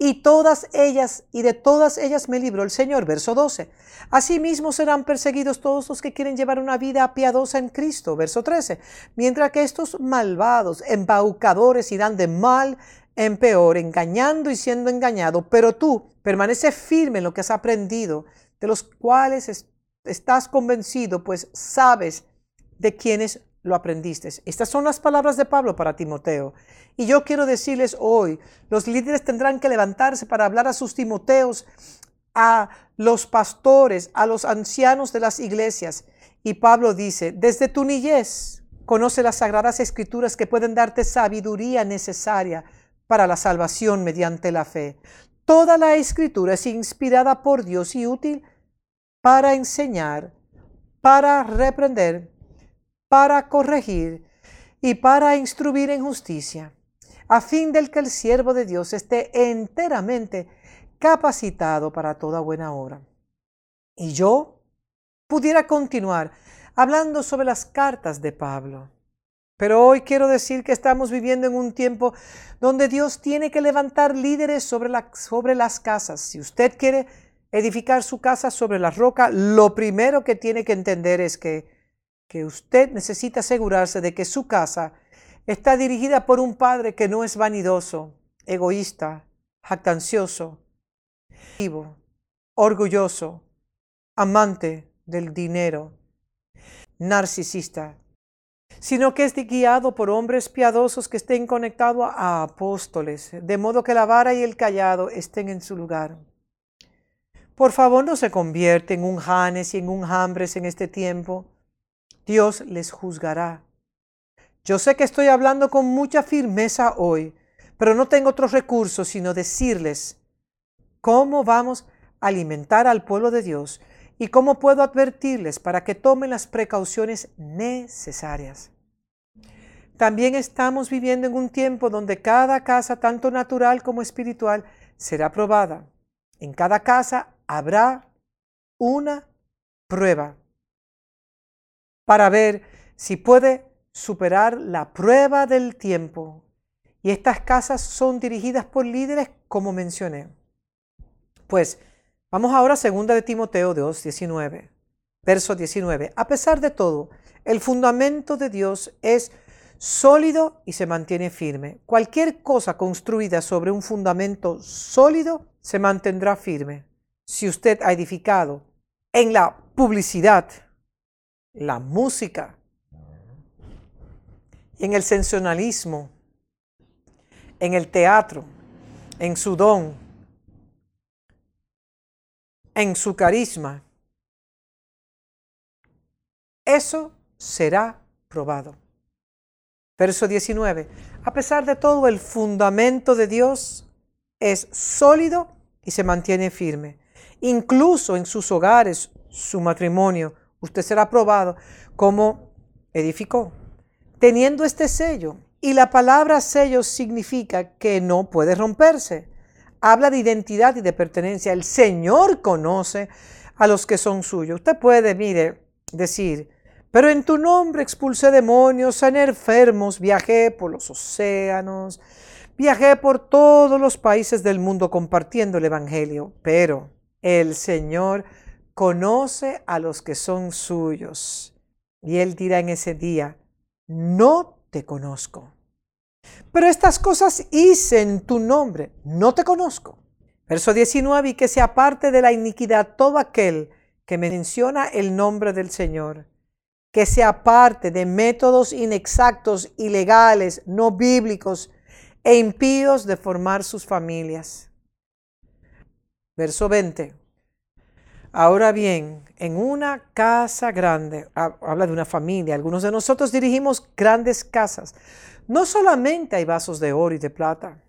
y todas ellas, y de todas ellas me libró el Señor. Verso 12. Asimismo serán perseguidos todos los que quieren llevar una vida piadosa en Cristo. Verso 13. Mientras que estos malvados, embaucadores, irán de mal en peor, engañando y siendo engañado, pero tú permanece firme en lo que has aprendido, de los cuales estás convencido, pues sabes de quiénes lo aprendiste. Estas son las palabras de Pablo para Timoteo. Y yo quiero decirles hoy, los líderes tendrán que levantarse para hablar a sus Timoteos, a los pastores, a los ancianos de las iglesias. Y Pablo dice, desde tu niñez, conoce las sagradas escrituras que pueden darte sabiduría necesaria para la salvación mediante la fe. Toda la escritura es inspirada por Dios y útil para enseñar, para reprender, para corregir y para instruir en justicia, a fin del que el siervo de Dios esté enteramente capacitado para toda buena obra. Y yo pudiera continuar hablando sobre las cartas de Pablo. Pero hoy quiero decir que estamos viviendo en un tiempo donde Dios tiene que levantar líderes sobre, sobre las casas. Si usted quiere edificar su casa sobre la roca, lo primero que tiene que entender es que que usted necesita asegurarse de que su casa está dirigida por un padre que no es vanidoso, egoísta, jactancioso, vivo, orgulloso, amante del dinero, narcisista, sino que es guiado por hombres piadosos que estén conectados a apóstoles, de modo que la vara y el callado estén en su lugar. Por favor, no se convierte en un Janes y en un Jambres en este tiempo Dios les juzgará. Yo sé que estoy hablando con mucha firmeza hoy, pero no tengo otros recursos sino decirles cómo vamos a alimentar al pueblo de Dios y cómo puedo advertirles para que tomen las precauciones necesarias. También estamos viviendo en un tiempo donde cada casa, tanto natural como espiritual, será probada. En cada casa habrá una prueba para ver si puede superar la prueba del tiempo. Y estas casas son dirigidas por líderes como mencioné. Pues vamos ahora a 2 de Timoteo 2, 19, verso 19. A pesar de todo, el fundamento de Dios es sólido y se mantiene firme. Cualquier cosa construida sobre un fundamento sólido se mantendrá firme. Si usted ha edificado en la publicidad, la música, en el sensacionalismo, en el teatro, en su don, en su carisma, eso será probado. Verso 19. A pesar de todo, el fundamento de Dios es sólido y se mantiene firme. Incluso en sus hogares, su matrimonio, usted será probado como edificó. Teniendo este sello, y la palabra sello significa que no puede romperse. Habla de identidad y de pertenencia. El Señor conoce a los que son suyos. Usted puede, mire, decir, pero en tu nombre expulsé demonios, sané enfermos, viajé por los océanos, viajé por todos los países del mundo compartiendo el Evangelio. Pero el Señor conoce a los que son suyos. Y Él dirá en ese día, no te conozco. Pero estas cosas hice en tu nombre, no te conozco. Verso 19, y que se aparte de la iniquidad todo aquel que menciona el nombre del Señor, que se aparte de métodos inexactos, ilegales, no bíblicos e impíos de formar sus familias. Verso 20. Ahora bien, en una casa grande, habla de una familia, algunos de nosotros dirigimos grandes casas. No solamente hay vasos de oro y de plata.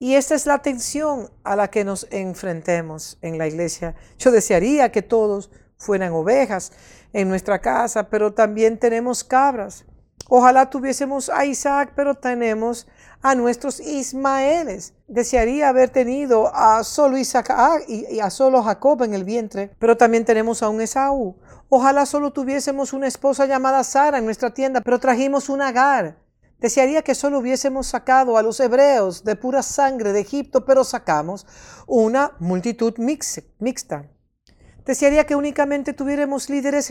Y esta es la tensión a la que nos enfrentemos en la iglesia. Yo desearía que todos fueran ovejas en nuestra casa, pero también tenemos cabras. Ojalá tuviésemos a Isaac, pero tenemos a nuestros Ismaeles. Desearía haber tenido a solo Isaac ah, y a solo Jacob en el vientre, pero también tenemos a un Esaú. Ojalá solo tuviésemos una esposa llamada Sara en nuestra tienda, pero trajimos un Agar. Desearía que solo hubiésemos sacado a los hebreos de pura sangre de Egipto, pero sacamos una multitud mixta. Desearía que únicamente tuviéramos líderes,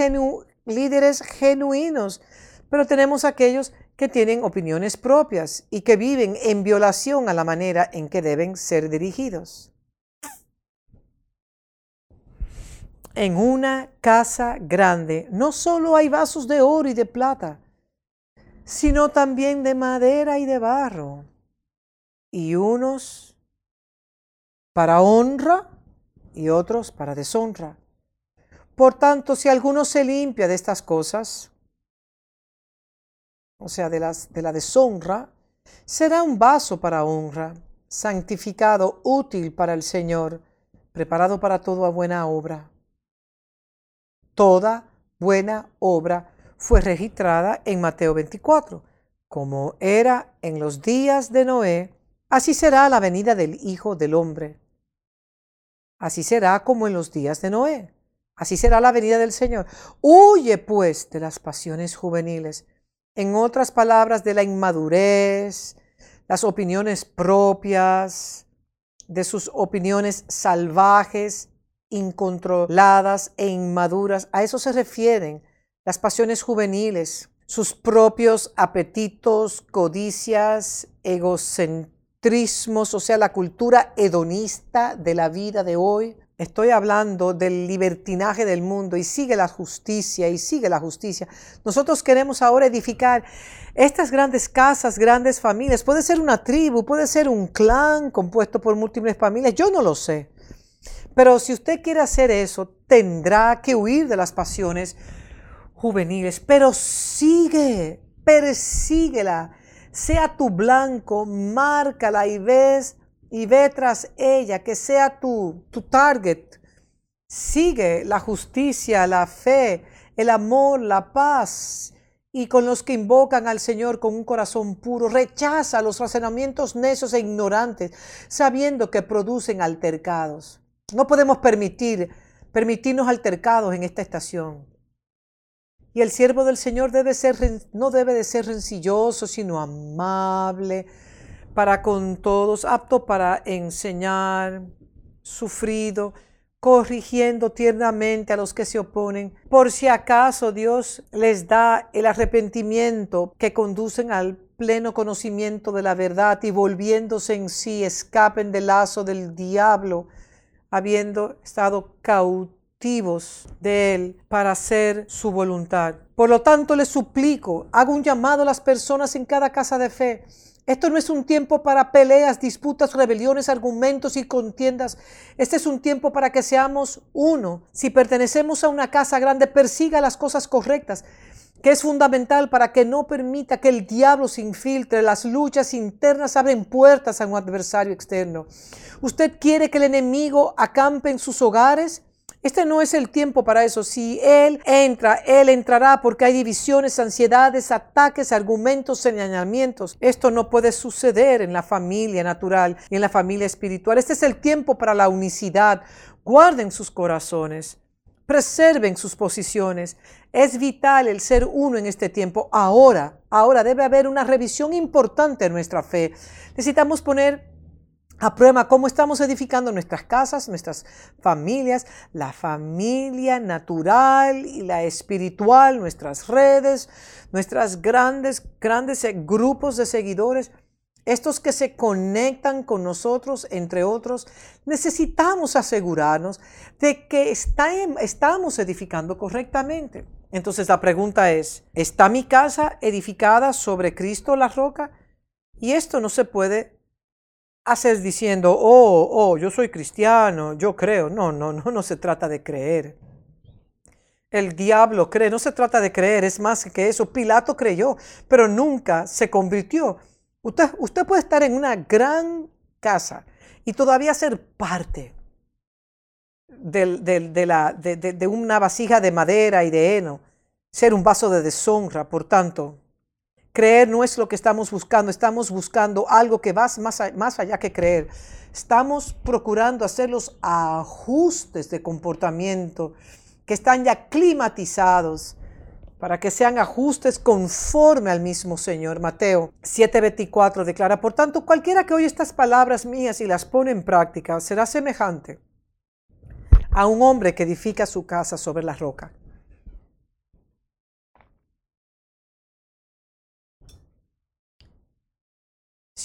líderes genuinos pero tenemos aquellos que tienen opiniones propias y que viven en violación a la manera en que deben ser dirigidos. En una casa grande no solo hay vasos de oro y de plata, sino también de madera y de barro, y unos para honra y otros para deshonra. Por tanto, si alguno se limpia de estas cosas, o sea, de, las, de la deshonra, será un vaso para honra, santificado, útil para el Señor, preparado para toda buena obra. Toda buena obra fue registrada en Mateo 24. Como era en los días de Noé, así será la venida del Hijo del Hombre. Así será como en los días de Noé. Así será la venida del Señor. Huye pues de las pasiones juveniles en otras palabras, de la inmadurez, las opiniones propias, de sus opiniones salvajes, incontroladas e inmaduras. A eso se refieren las pasiones juveniles, sus propios apetitos, codicias, egocentrismos, o sea, la cultura hedonista de la vida de hoy, Estoy hablando del libertinaje del mundo y sigue la justicia y sigue la justicia. Nosotros queremos ahora edificar estas grandes casas, grandes familias. Puede ser una tribu, puede ser un clan compuesto por múltiples familias. Yo no lo sé. Pero si usted quiere hacer eso, tendrá que huir de las pasiones juveniles, pero sigue, persíguela, sea tu blanco, márcala y ves y ve tras ella, que sea tu, tu target. Sigue la justicia, la fe, el amor, la paz. Y con los que invocan al Señor con un corazón puro, rechaza los razonamientos necios e ignorantes, sabiendo que producen altercados. No podemos permitir, permitirnos altercados en esta estación. Y el siervo del Señor debe ser, no debe de ser rencilloso, sino amable para con todos, apto para enseñar, sufrido, corrigiendo tiernamente a los que se oponen, por si acaso Dios les da el arrepentimiento que conducen al pleno conocimiento de la verdad y volviéndose en sí escapen del lazo del diablo, habiendo estado cautivos de él para hacer su voluntad. Por lo tanto, les suplico, hago un llamado a las personas en cada casa de fe esto no es un tiempo para peleas, disputas, rebeliones, argumentos y contiendas. Este es un tiempo para que seamos uno. Si pertenecemos a una casa grande, persiga las cosas correctas, que es fundamental para que no permita que el diablo se infiltre. Las luchas internas abren puertas a un adversario externo. ¿Usted quiere que el enemigo acampe en sus hogares? Este no es el tiempo para eso. Si Él entra, Él entrará porque hay divisiones, ansiedades, ataques, argumentos, señalamientos. Esto no puede suceder en la familia natural y en la familia espiritual. Este es el tiempo para la unicidad. Guarden sus corazones. Preserven sus posiciones. Es vital el ser uno en este tiempo. Ahora, ahora debe haber una revisión importante en nuestra fe. Necesitamos poner Aprueba cómo estamos edificando nuestras casas, nuestras familias, la familia natural y la espiritual, nuestras redes, nuestras grandes, grandes grupos de seguidores, estos que se conectan con nosotros, entre otros, necesitamos asegurarnos de que estamos edificando correctamente. Entonces la pregunta es, ¿está mi casa edificada sobre Cristo la roca? Y esto no se puede haces diciendo, oh, oh, yo soy cristiano, yo creo. No, no, no, no se trata de creer. El diablo cree, no se trata de creer, es más que eso. Pilato creyó, pero nunca se convirtió. Usted, usted puede estar en una gran casa y todavía ser parte de, la, de una vasija de madera y de heno, ser un vaso de deshonra, por tanto, Creer no es lo que estamos buscando, estamos buscando algo que va más, más allá que creer. Estamos procurando hacer los ajustes de comportamiento que están ya climatizados para que sean ajustes conforme al mismo Señor. Mateo 7:24 declara, por tanto, cualquiera que oye estas palabras mías y las pone en práctica será semejante a un hombre que edifica su casa sobre la roca.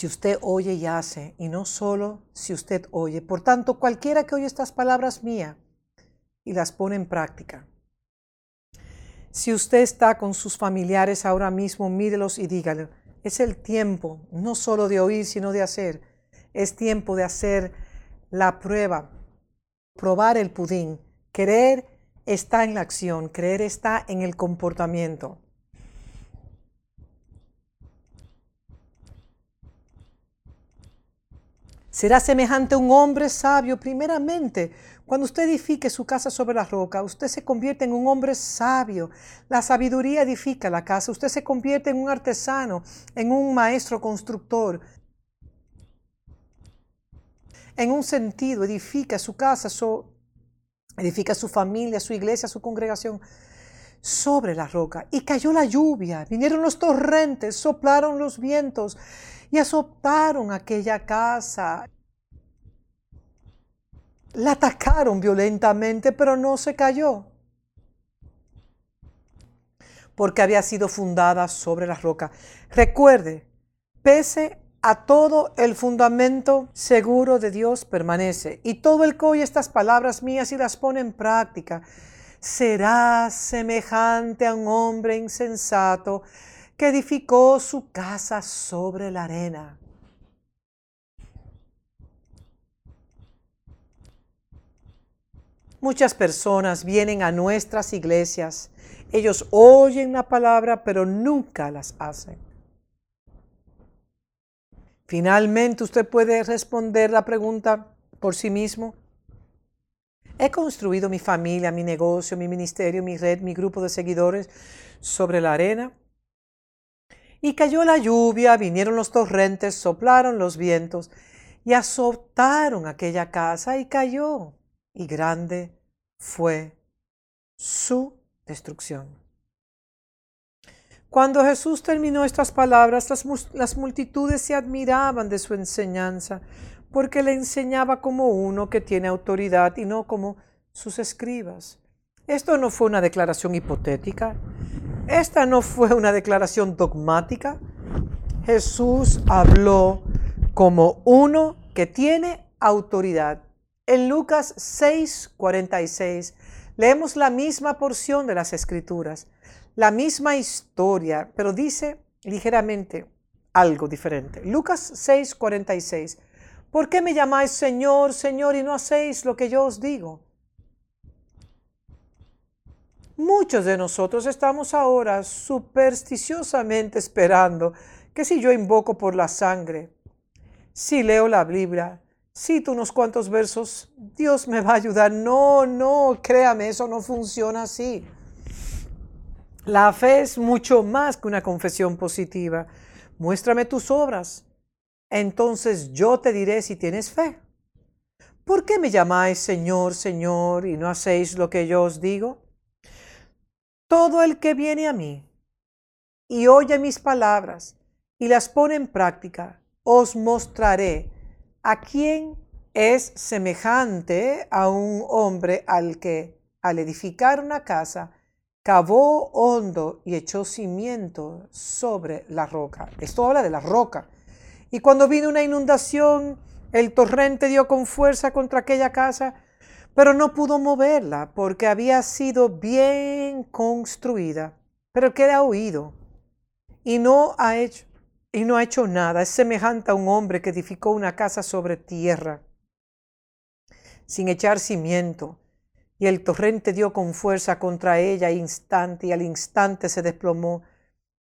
si usted oye y hace, y no solo si usted oye. Por tanto, cualquiera que oye estas palabras mías y las pone en práctica. Si usted está con sus familiares ahora mismo, mírelos y dígale, es el tiempo no solo de oír, sino de hacer. Es tiempo de hacer la prueba, probar el pudín. Creer está en la acción, creer está en el comportamiento. Será semejante a un hombre sabio primeramente. Cuando usted edifique su casa sobre la roca, usted se convierte en un hombre sabio. La sabiduría edifica la casa. Usted se convierte en un artesano, en un maestro constructor. En un sentido, edifica su casa, edifica su familia, su iglesia, su congregación sobre la roca. Y cayó la lluvia, vinieron los torrentes, soplaron los vientos y azotaron aquella casa. La atacaron violentamente, pero no se cayó, porque había sido fundada sobre la roca. Recuerde, pese a todo el fundamento seguro de Dios permanece, y todo el que oye estas palabras mías y las pone en práctica, será semejante a un hombre insensato que edificó su casa sobre la arena. Muchas personas vienen a nuestras iglesias. Ellos oyen la palabra, pero nunca las hacen. Finalmente, usted puede responder la pregunta por sí mismo. He construido mi familia, mi negocio, mi ministerio, mi red, mi grupo de seguidores sobre la arena. Y cayó la lluvia, vinieron los torrentes, soplaron los vientos y azotaron aquella casa y cayó. Y grande fue su destrucción. Cuando Jesús terminó estas palabras, las, las, multitudes se admiraban de su enseñanza, porque le enseñaba como uno que tiene autoridad y no como sus escribas. Esto no fue una declaración hipotética, esta no fue una declaración dogmática. Jesús habló como uno que tiene autoridad. En Lucas 6:46 leemos la misma porción de las escrituras, la misma historia, pero dice ligeramente algo diferente. Lucas 6:46. ¿Por qué me llamáis Señor, Señor y no hacéis lo que yo os digo? Muchos de nosotros estamos ahora supersticiosamente esperando que si yo invoco por la sangre, si leo la Biblia, cito unos cuantos versos, Dios me va a ayudar. No, no, créame, eso no funciona así. La fe es mucho más que una confesión positiva. Muéstrame tus obras. Entonces yo te diré si tienes fe. ¿Por qué me llamáis Señor, Señor y no hacéis lo que yo os digo? Todo el que viene a mí y oye mis palabras y las pone en práctica, os mostraré a quién es semejante a un hombre al que, al edificar una casa, cavó hondo y echó cimiento sobre la roca. Esto habla de la roca. Y cuando vino una inundación, el torrente dio con fuerza contra aquella casa pero no pudo moverla porque había sido bien construida. Pero el que ha oído y no ha hecho y no ha hecho nada es semejante a un hombre que edificó una casa sobre tierra sin echar cimiento y el torrente dio con fuerza contra ella instante y al instante se desplomó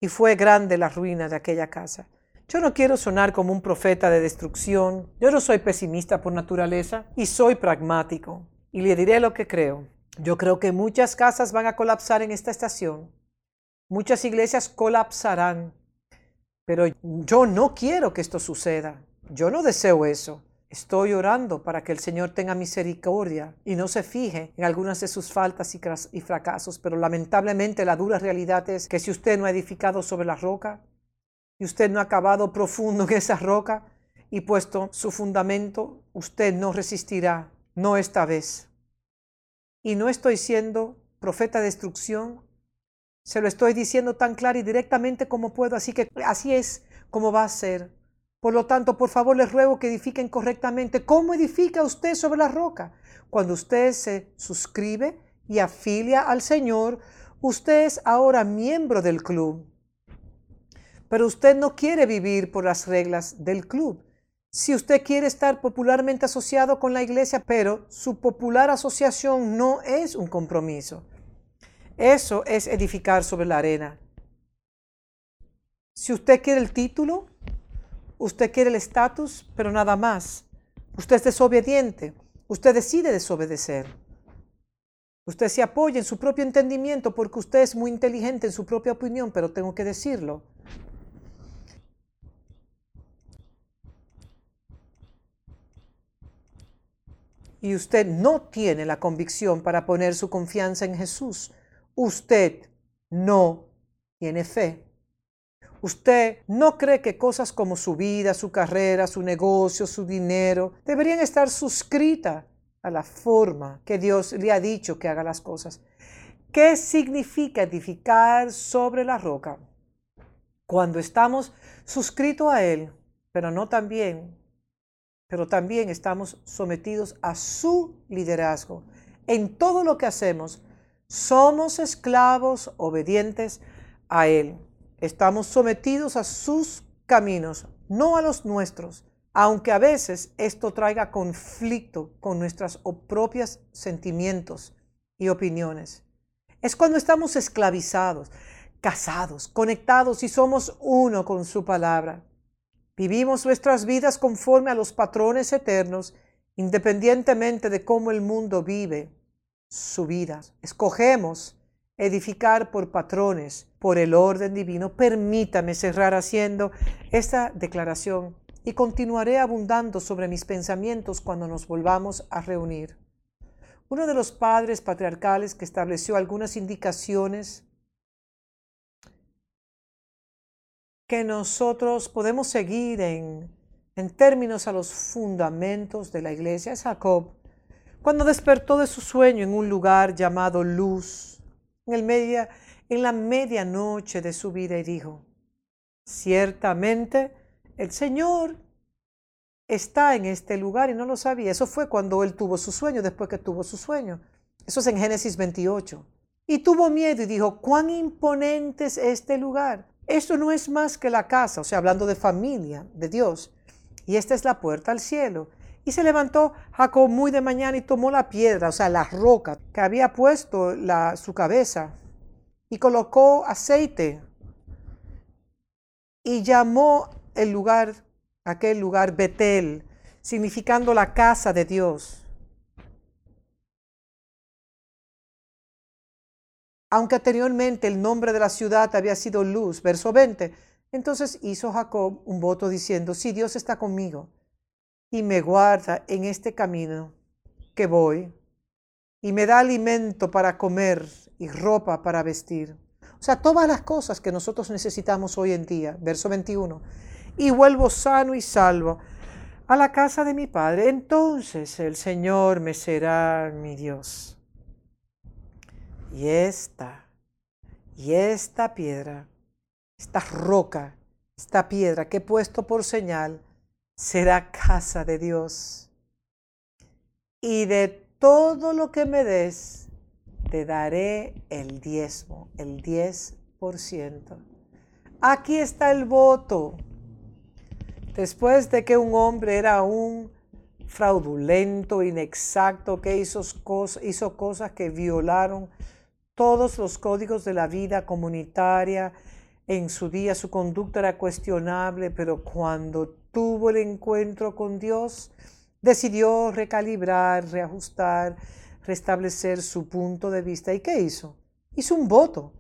y fue grande la ruina de aquella casa. Yo no quiero sonar como un profeta de destrucción. Yo no soy pesimista por naturaleza y soy pragmático. Y le diré lo que creo. Yo creo que muchas casas van a colapsar en esta estación. Muchas iglesias colapsarán. Pero yo no quiero que esto suceda. Yo no deseo eso. Estoy orando para que el Señor tenga misericordia y no se fije en algunas de sus faltas y fracasos, pero lamentablemente la dura realidad es que si usted no ha edificado sobre la roca, y usted no ha cavado profundo en esa roca y puesto su fundamento, usted no resistirá, no esta vez. Y no estoy siendo profeta de destrucción, se lo estoy diciendo tan claro y directamente como puedo, así que así es como va a ser. Por lo tanto, por favor, les ruego que edifiquen correctamente. ¿Cómo edifica usted sobre la roca? Cuando usted se suscribe y afilia al Señor, usted es ahora miembro del club pero usted no quiere vivir por las reglas del club. Si usted quiere estar popularmente asociado con la iglesia, pero su popular asociación no es un compromiso. Eso es edificar sobre la arena. Si usted quiere el título, usted quiere el estatus, pero nada más. Usted es desobediente. Usted decide desobedecer. Usted se apoya en su propio entendimiento porque usted es muy inteligente en su propia opinión, pero tengo que decirlo. y usted no tiene la convicción para poner su confianza en Jesús, usted no tiene fe. Usted no cree que cosas como su vida, su carrera, su negocio, su dinero, deberían estar suscritas a la forma que Dios le ha dicho que haga las cosas. ¿Qué significa edificar sobre la roca? Cuando estamos suscritos a Él, pero no también pero también estamos sometidos a su liderazgo. En todo lo que hacemos, somos esclavos obedientes a Él. Estamos sometidos a sus caminos, no a los nuestros. aunque a veces esto traiga conflicto con nuestros propios sentimientos y opiniones. Es cuando estamos esclavizados, casados, conectados y somos uno con su palabra. Vivimos nuestras vidas conforme a los patrones eternos, independientemente de cómo el mundo vive su vida. Escogemos edificar por patrones, por el orden divino. Permítame cerrar haciendo esta declaración y continuaré abundando sobre mis pensamientos cuando nos volvamos a reunir. Uno de los padres patriarcales que estableció algunas indicaciones que nosotros podemos seguir en, en términos a los fundamentos de la iglesia es Jacob, cuando despertó de su sueño en un lugar llamado Luz, en, el media, en la medianoche de su vida y dijo, ciertamente el Señor está en este lugar y no lo sabía. Eso fue cuando él tuvo su sueño, después que tuvo su sueño. Eso es en Génesis 28. Y tuvo miedo y dijo, cuán imponente es este lugar. Esto no es más que la casa, o sea, hablando de familia, de Dios. Y esta es la puerta al cielo. Y se levantó Jacob muy de mañana y tomó la piedra, o sea, la roca que había puesto la, su cabeza, y colocó aceite y llamó el lugar, aquel lugar Betel, significando la casa de Dios. aunque anteriormente el nombre de la ciudad había sido Luz, verso 20. Entonces hizo Jacob un voto diciendo, si Dios está conmigo y me guarda en este camino que voy, y me da alimento para comer y ropa para vestir. O sea, todas las cosas que nosotros necesitamos hoy en día, verso 21, y vuelvo sano y salvo a la casa de mi Padre, entonces el Señor me será mi Dios y esta, y esta piedra, esta roca, esta piedra que he puesto por señal, será casa de Dios. Y de todo lo que me des, te daré el diezmo, el diez por ciento. Aquí está el voto. Después de que un hombre era un fraudulento, inexacto, que hizo, cosas, hizo cosas que violaron todos los códigos de la vida comunitaria. En su día su conducta era cuestionable, pero cuando tuvo el encuentro con Dios, decidió recalibrar, reajustar, restablecer su punto de vista. ¿Y qué hizo? Hizo un voto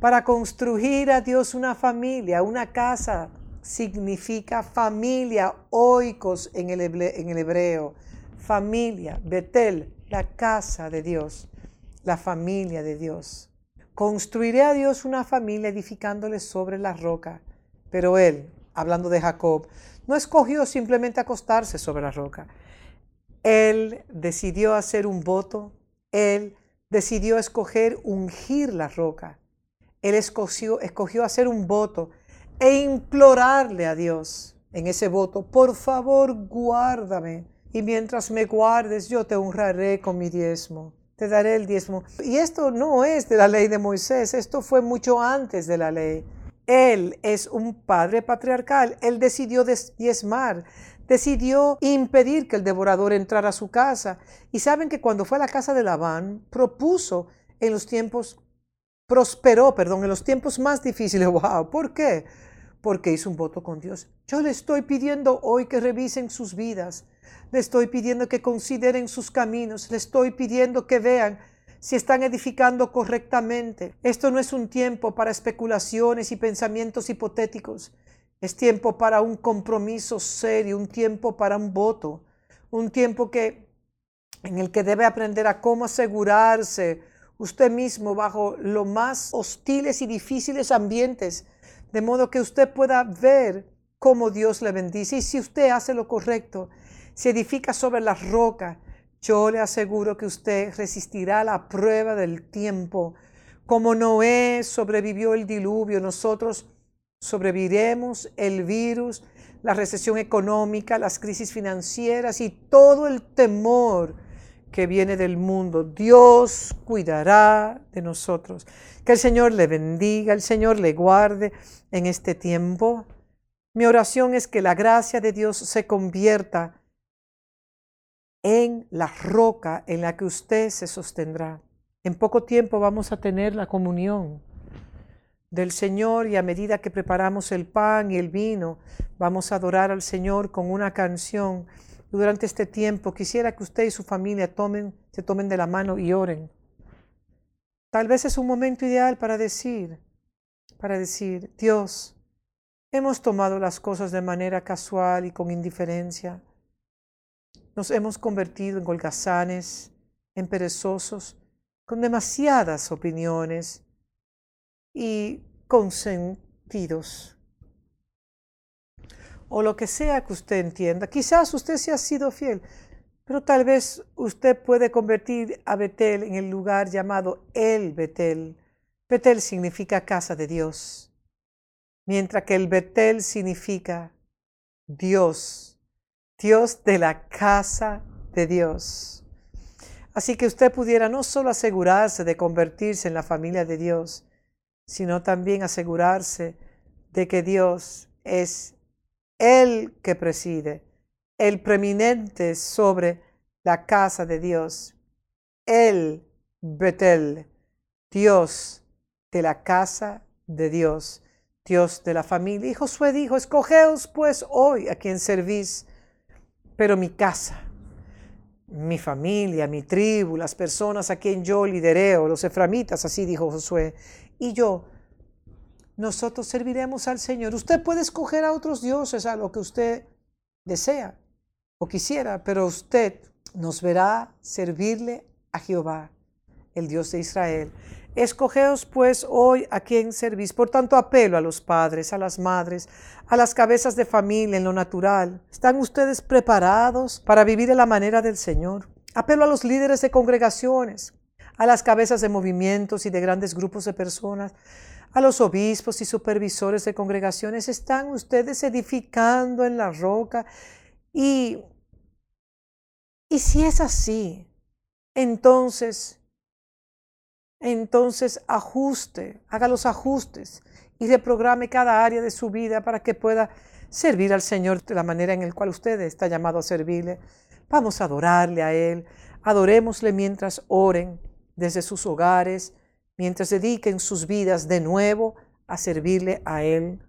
para construir a Dios una familia, una casa. Significa familia, oikos en el, en el hebreo. Familia, Betel, la casa de Dios la familia de Dios. Construiré a Dios una familia edificándole sobre la roca. Pero él, hablando de Jacob, no escogió simplemente acostarse sobre la roca. Él decidió hacer un voto. Él decidió escoger ungir la roca. Él escogió, escogió hacer un voto e implorarle a Dios en ese voto, por favor guárdame y mientras me guardes yo te honraré con mi diezmo te daré el diezmo. Y esto no es de la ley de Moisés, esto fue mucho antes de la ley. Él es un padre patriarcal, él decidió diezmar, decidió impedir que el devorador entrara a su casa. Y saben que cuando fue a la casa de Labán, propuso en los tiempos, prosperó, perdón, en los tiempos más difíciles. ¡Wow! ¿Por qué? Porque hizo un voto con Dios. Yo le estoy pidiendo hoy que revisen sus vidas le estoy pidiendo que consideren sus caminos. Le estoy pidiendo que vean si están edificando correctamente. Esto no es un tiempo para especulaciones y pensamientos hipotéticos. Es tiempo para un compromiso serio, un tiempo para un voto, un tiempo que en el que debe aprender a cómo asegurarse usted mismo bajo los más hostiles y difíciles ambientes, de modo que usted pueda ver cómo Dios le bendice y si usted hace lo correcto se edifica sobre la roca, yo le aseguro que usted resistirá la prueba del tiempo. Como Noé sobrevivió el diluvio, nosotros sobreviviremos el virus, la recesión económica, las crisis financieras y todo el temor que viene del mundo. Dios cuidará de nosotros. Que el Señor le bendiga, el Señor le guarde en este tiempo. Mi oración es que la gracia de Dios se convierta en la roca en la que usted se sostendrá. En poco tiempo vamos a tener la comunión del Señor y a medida que preparamos el pan y el vino, vamos a adorar al Señor con una canción. Durante este tiempo quisiera que usted y su familia tomen, se tomen de la mano y oren. Tal vez es un momento ideal para decir, para decir, Dios, hemos tomado las cosas de manera casual y con indiferencia. Nos hemos convertido en holgazanes, en perezosos, con demasiadas opiniones y consentidos. O lo que sea que usted entienda. Quizás usted se ha sido fiel, pero tal vez usted puede convertir a Betel en el lugar llamado el Betel. Betel significa casa de Dios, mientras que el Betel significa Dios, Dios de la casa de Dios. Así que usted pudiera no solo asegurarse de convertirse en la familia de Dios, sino también asegurarse de que Dios es el que preside, el preeminente sobre la casa de Dios, el Betel, Dios de la casa de Dios, Dios de la familia. Y Josué dijo, escogeos pues hoy a quien servís, pero mi casa mi familia, mi tribu, las personas a quien yo lidereo, los eframitas, así dijo Josué, y yo, nosotros serviremos al Señor. Usted puede escoger a otros dioses, a lo que usted desea o quisiera, pero usted nos verá servirle a Jehová, el Dios de Israel. Escogeos pues hoy a quien servís. Por tanto, apelo a los padres, a las madres, a las cabezas de familia en lo natural. ¿Están ustedes preparados para vivir de la manera del Señor? Apelo a los líderes de congregaciones, a las cabezas de movimientos y de grandes grupos de personas, a los obispos y supervisores de congregaciones. ¿Están ustedes edificando en la roca? Y, y si es así, entonces entonces ajuste, haga los ajustes y reprograme cada área de su vida para que pueda servir al Señor de la manera en la cual usted está llamado a servirle. Vamos a adorarle a Él, adorémosle mientras oren desde sus hogares, mientras dediquen sus vidas de nuevo a servirle a Él.